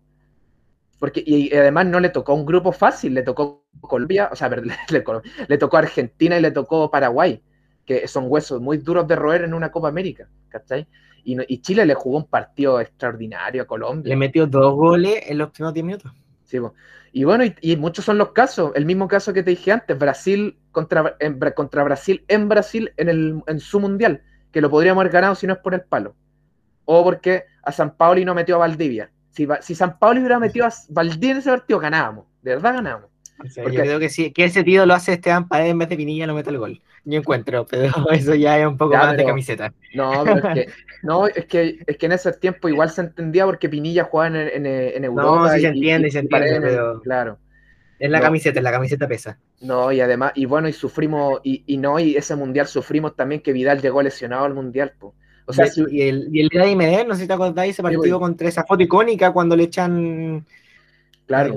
Porque, y, además no le tocó un grupo fácil, le tocó Colombia, o sea, le, le, tocó Argentina y le tocó Paraguay, que son huesos muy duros de roer en una Copa América, ¿cachai? Y, y Chile le jugó un partido extraordinario a Colombia. Le metió dos goles en los primeros 10 minutos. Sí, y bueno, y, muchos son los casos. El mismo caso que te dije antes, Brasil contra, contra Brasil en Brasil en, el, en su mundial, que lo podríamos haber ganado si no es por el palo. O porque a San Paoli no metió a Valdivia. Si, si San Paoli hubiera metido a Valdivia en ese partido, ganábamos. De verdad ganábamos. Yo creo que sí, que ese tío lo hace Esteban Paredes en vez de Pinilla, lo mete el gol. Yo encuentro, pero eso ya es un poco más de camiseta. No, pero es que, no, es que, es que en ese tiempo igual se entendía porque Pinilla jugaba en, en, en Europa. No, sí se entiende, y, se entiende, pero... Claro. Es la camiseta, la camiseta pesa. No, y además, y bueno, y sufrimos, y, y no, y ese mundial sufrimos también que Vidal llegó lesionado al mundial, pues. O sea, y, el, y el Gary Medel, no sé si te acordáis, ese partido contra esa foto icónica cuando le echan. Claro.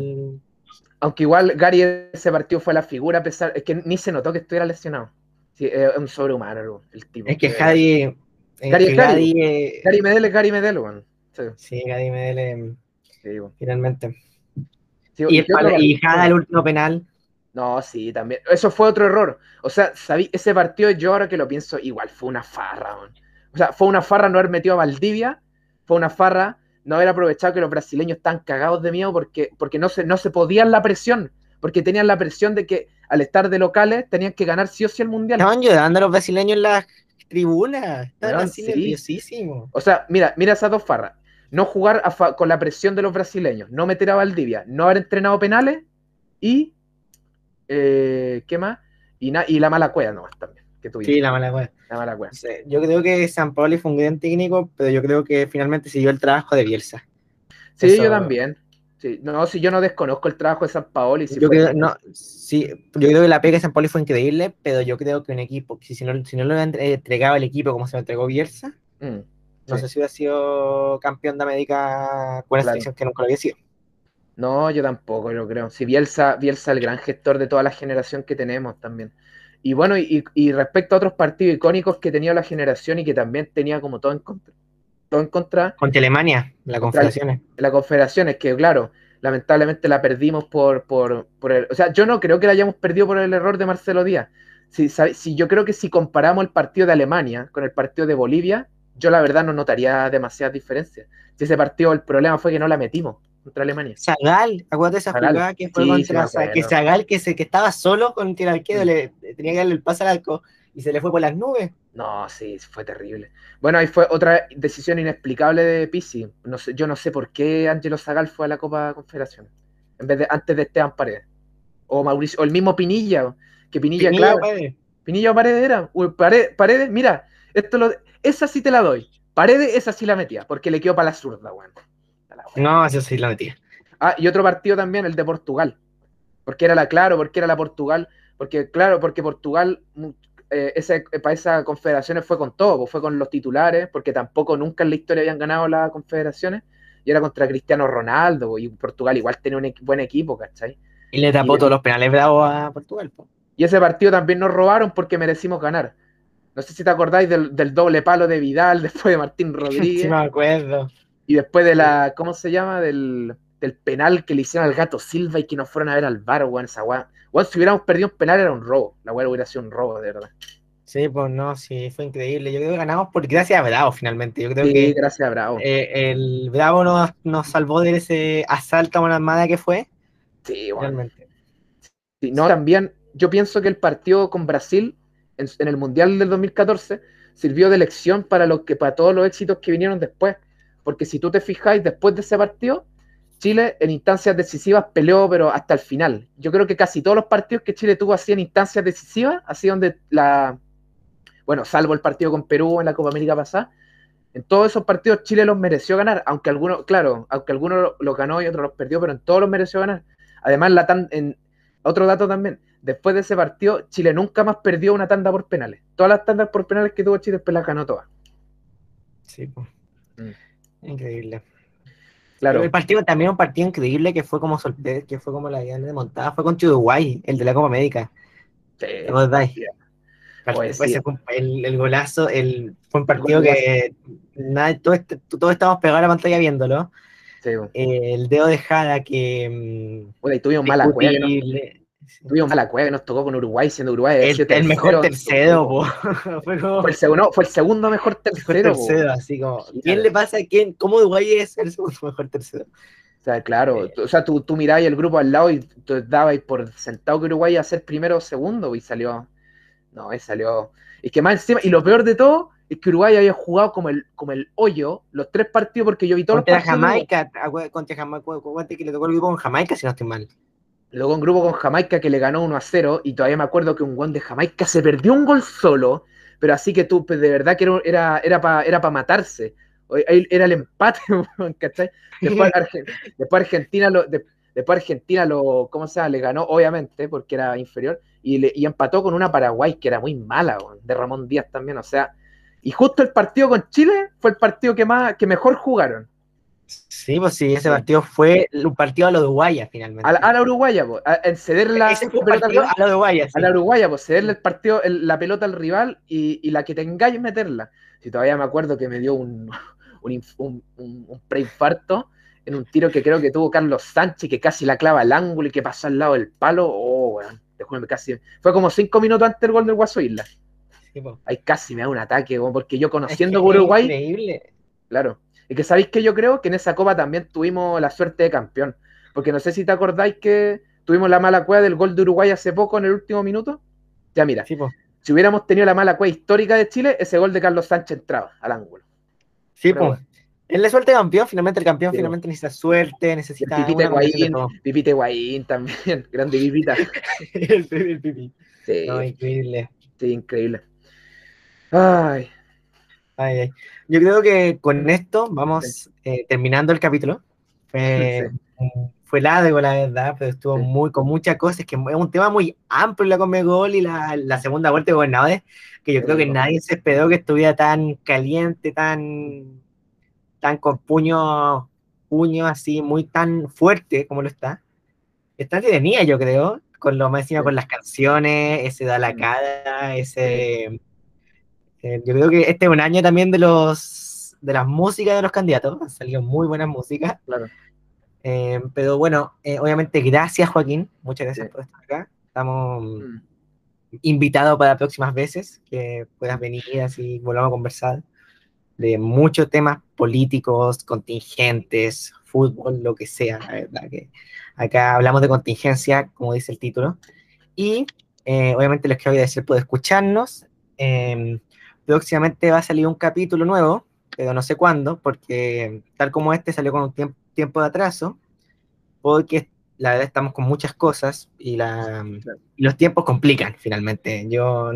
Aunque igual Gary ese partido fue la figura, a pesar, es que ni se notó que estuviera lesionado. Sí, es un sobrehumano el tipo. Es que Gary. Gary, Gary, eh, Gary, Medel es Gary Medel, bueno. Sí. sí, Gary Medel, sí, finalmente. y, el, Jada, el último penal. No, sí, también. Eso fue otro error. O sea, sabí, ese partido, yo ahora que lo pienso, igual fue una farra, man. O sea, fue una farra no haber metido a Valdivia, fue una farra no haber aprovechado que los brasileños están cagados de miedo porque, porque no, se, no se podían la presión, porque tenían la presión de que al estar de locales tenían que ganar sí o sí el mundial. Estaban ayudando a los brasileños en las tribunas, estaban sí. O sea, mira, mira esas dos farras. No jugar con la presión de los brasileños, no meter a Valdivia, no haber entrenado penales y. Eh, ¿Qué más? Y, y la mala cueva nomás también. Sí, la mala wea. La mala yo creo que San Pauli fue un gran técnico, pero yo creo que finalmente siguió el trabajo de Bielsa. Sí, yo también. no, si yo no desconozco el trabajo de San Paoli. yo, creo, no, sí, yo creo que la pega de San Paoli fue increíble, pero yo creo que un equipo, si, si, no, si no lo entregaba el equipo como se lo entregó Bielsa, mm, no sé si hubiera sido campeón de América con la selección que nunca lo había sido. No, yo tampoco lo creo. Si Bielsa, Bielsa el gran gestor de toda la generación que tenemos también. Y bueno, y, respecto a otros partidos icónicos que tenía la generación y que también tenía como todo en contra. Todo en contra. Contra Alemania, la Confederaciones. La, Confederaciones, que claro, lamentablemente la perdimos por, por, por el. O sea, yo no creo que la hayamos perdido por el error de Marcelo Díaz. Si, si yo creo que si comparamos el partido de Alemania con el partido de Bolivia, yo la verdad no notaría demasiadas diferencias. Si ese partido el problema fue que no la metimos contra Alemania. Zagal, acuérdate esa jugada que fue contra que Zagal que, se, que estaba solo con el arquero, le tenía que darle el pase al arco y se le fue por las nubes. No, sí, fue terrible. Bueno, ahí fue otra decisión inexplicable de Pisi. No sé, yo no sé por qué Angelo Zagal fue a la Copa Confederación. En vez de antes de Esteban Paredes. O Mauricio, o el mismo Pinilla, que Pinilla, claro. Paredes. Pinilla o Paredes era. Paredes, mira, esto lo, esa sí te la doy. Paredes, esa sí la metía, porque le quedó para la zurda, bueno. No, eso sí la metía. Ah, y otro partido también, el de Portugal. Porque era la, claro, porque era la Portugal. Porque, claro, porque Portugal, mm, eh, ese, para esas confederaciones fue con todo, pues, fue con los titulares, porque tampoco nunca en la historia habían ganado las confederaciones. Y era contra Cristiano Ronaldo, y Portugal igual tenía un buen equipo, ¿cachai? Y le tapó todos los penales bravos a Portugal. Y ese partido también nos robaron porque merecimos ganar. No sé si te acordáis del, del doble palo de Vidal después de Martín Rodríguez. sí, me acuerdo. Y después de la, ¿cómo se llama? Del, penal que le hicieron al gato Silva y que nos fueron a ver al bar, weón, esa weón. si hubiéramos perdido un penal era un robo. La weón hubiera sido un robo, de verdad. Sí, pues no, sí, fue increíble. Yo creo que ganamos por gracias a Bravo finalmente. Yo creo sí, que gracias a Bravo. Eh, el Bravo nos, nos, salvó de ese asalto a una armada que fue. Sí, realmente. Sí, no, también yo pienso que el partido con Brasil en, en, el Mundial del 2014 sirvió de lección para, lo que, para todos los éxitos que vinieron después porque si tú te fijáis, después de ese partido, Chile en instancias decisivas peleó, pero hasta el final. Yo creo que casi todos los partidos que Chile tuvo así en instancias decisivas, así donde la, bueno, salvo el partido con Perú en la Copa América pasada, en todos esos partidos Chile los mereció ganar, aunque algunos, claro, aunque algunos los ganó y otros los perdió, pero en todos los mereció ganar. Además, la tan, en, otro dato también, después de ese partido, Chile nunca más perdió una tanda por penales. Todas las tandas por penales que tuvo Chile después las ganó todas. Sí, pues. Increíble. Claro. El partido también un partido increíble que fue como que fue como la de montada, fue contra Uruguay, el de la Copa América. Sí. Pues el, el, golazo, el, fue un partido que nada, todos, este, todos estábamos pegados a la pantalla viéndolo. Sí, el dedo de Jada que. Bueno, y tuvimos mala cueva. Tuvimos mala cueva que nos tocó con Uruguay, siendo Uruguay el, mejor tercero, fue, el segundo, fue el segundo mejor tercero. así como, ¿quién le pasa a quién? ¿Cómo Uruguay es el segundo mejor tercero? O sea, claro, o sea, tú, tú mirabas el grupo al lado y tú dabas por sentado que Uruguay iba a ser primero o segundo y salió. No, y salió. Es que más encima, y lo peor de todo es que Uruguay había jugado como el, como el hoyo los tres partidos porque yo vi todos contra los partidos. Jamaica, contra Jamaica, que le tocó el grupo con Jamaica, si no estoy mal. Luego un grupo con Jamaica que le ganó 1 a 0 y todavía me acuerdo que un gol de Jamaica se perdió un gol solo, pero así que tú, pues, de verdad que era, era para era matarse. Era el empate, ¿cachai? Después, Argentina lo, después Argentina lo, ¿cómo se llama? Le ganó, obviamente, porque era inferior, y, le, y empató con una Paraguay que era muy mala, de Ramón Díaz también, o sea, y justo el partido con Chile fue el partido que más, que mejor jugaron. Sí, pues sí, ese partido fue un partido a la Uruguaya finalmente. A la, Uruguaya, pues, en ceder la, pelota a la Uruguaya, A la Uruguaya, pues cederle el partido, la pelota al rival y, la que tengáis meterla. Si todavía me acuerdo que me dio un, un, un, preinfarto en un tiro que creo que tuvo Carlos Sánchez, que casi la clava al ángulo y que pasó al lado del palo. Oh, weón, casi. Fue como cinco minutos antes del gol del Guaso Isla. Ahí casi me da un ataque, porque yo conociendo Uruguay. Increíble. Claro. Y que sabéis que yo creo que en esa copa también tuvimos la suerte de campeón. Porque no sé si te acordáis que tuvimos la mala cueva del gol de Uruguay hace poco en el último minuto. Ya mira, si hubiéramos tenido la mala cueva histórica de Chile, ese gol de Carlos Sánchez entraba al ángulo. Sí, pues. Él le suerte campeón, finalmente el campeón finalmente necesita suerte, necesita. Pipite Guayín, Pipite Guayín también, grande Pipita. el, el Pipi. Sí. increíble. Sí, increíble. Ay. Yo creo que con esto vamos eh, terminando el capítulo. Fue, fue largo, la verdad, pero estuvo muy con muchas cosas. que es un tema muy amplio la Comegol y la, la segunda vuelta de gobernadores, que yo creo que nadie se esperó que estuviera tan caliente, tan, tan con puño, puño así, muy tan fuerte como lo está. Está entretenida, yo creo, con lo más encima con las canciones, ese da la cara, ese eh, yo creo que este es un año también de los de las músicas de los candidatos. Han salido muy buenas músicas. Claro. Eh, pero bueno, eh, obviamente, gracias, Joaquín. Muchas gracias por estar acá. Estamos mm. invitados para próximas veces que puedas venir así volvamos a conversar de muchos temas políticos, contingentes, fútbol, lo que sea. La verdad que acá hablamos de contingencia, como dice el título. Y obviamente les quiero agradecer por escucharnos. Em, próximamente va a salir un capítulo nuevo, pero no sé cuándo, porque tal como este salió con un tiempo, de atraso, porque la verdad estamos con muchas cosas y, la, los tiempos complican finalmente. Yo,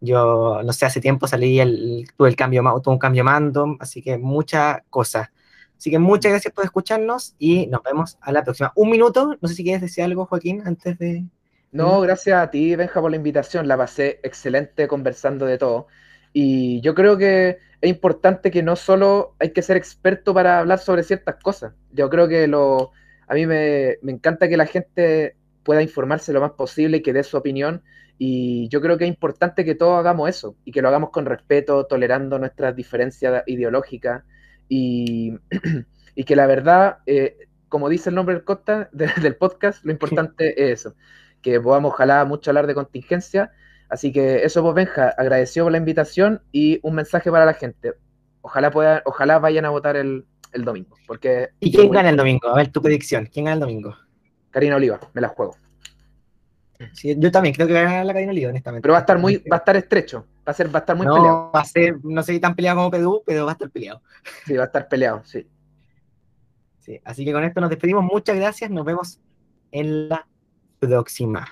yo no sé, hace tiempo salí, el, tuve, el cambio, tuve un cambio mando, así que muchas cosas. Así que muchas gracias por escucharnos y nos vemos a la próxima. Un minuto, no sé si quieres decir algo, Joaquín, antes de... No, gracias a ti, Benja, por la invitación. La pasé excelente conversando de todo. Y yo creo que es importante que no solo hay que ser experto para hablar sobre ciertas cosas. Yo creo que lo, a mí me, encanta que la gente pueda informarse lo más posible y que dé su opinión. Y yo creo que es importante que todos hagamos eso y que lo hagamos con respeto, tolerando nuestras diferencias ideológicas y, y que la verdad, eh, como dice el nombre del, Costa, del podcast, lo importante es eso, que podamos ojalá mucho hablar de contingencia Así que eso, pues Benja, agradecido por la invitación y un mensaje para la gente. Ojalá puedan, ojalá vayan a votar el, domingo. Porque ¿Y quién gana el domingo? A ver tu predicción. ¿Quién gana el domingo? Karina Oliva, me la juego. Sí, yo también creo que va a ganar la Karina Oliva, honestamente. Pero va a estar muy, va a estar estrecho. Va a ser, va a estar muy no, peleado. Va a ser, no sé si tan peleado como Pedú, pero va a estar peleado. Sí, va a estar peleado, sí. Sí, así que con esto nos despedimos. Muchas gracias. Nos vemos en la próxima.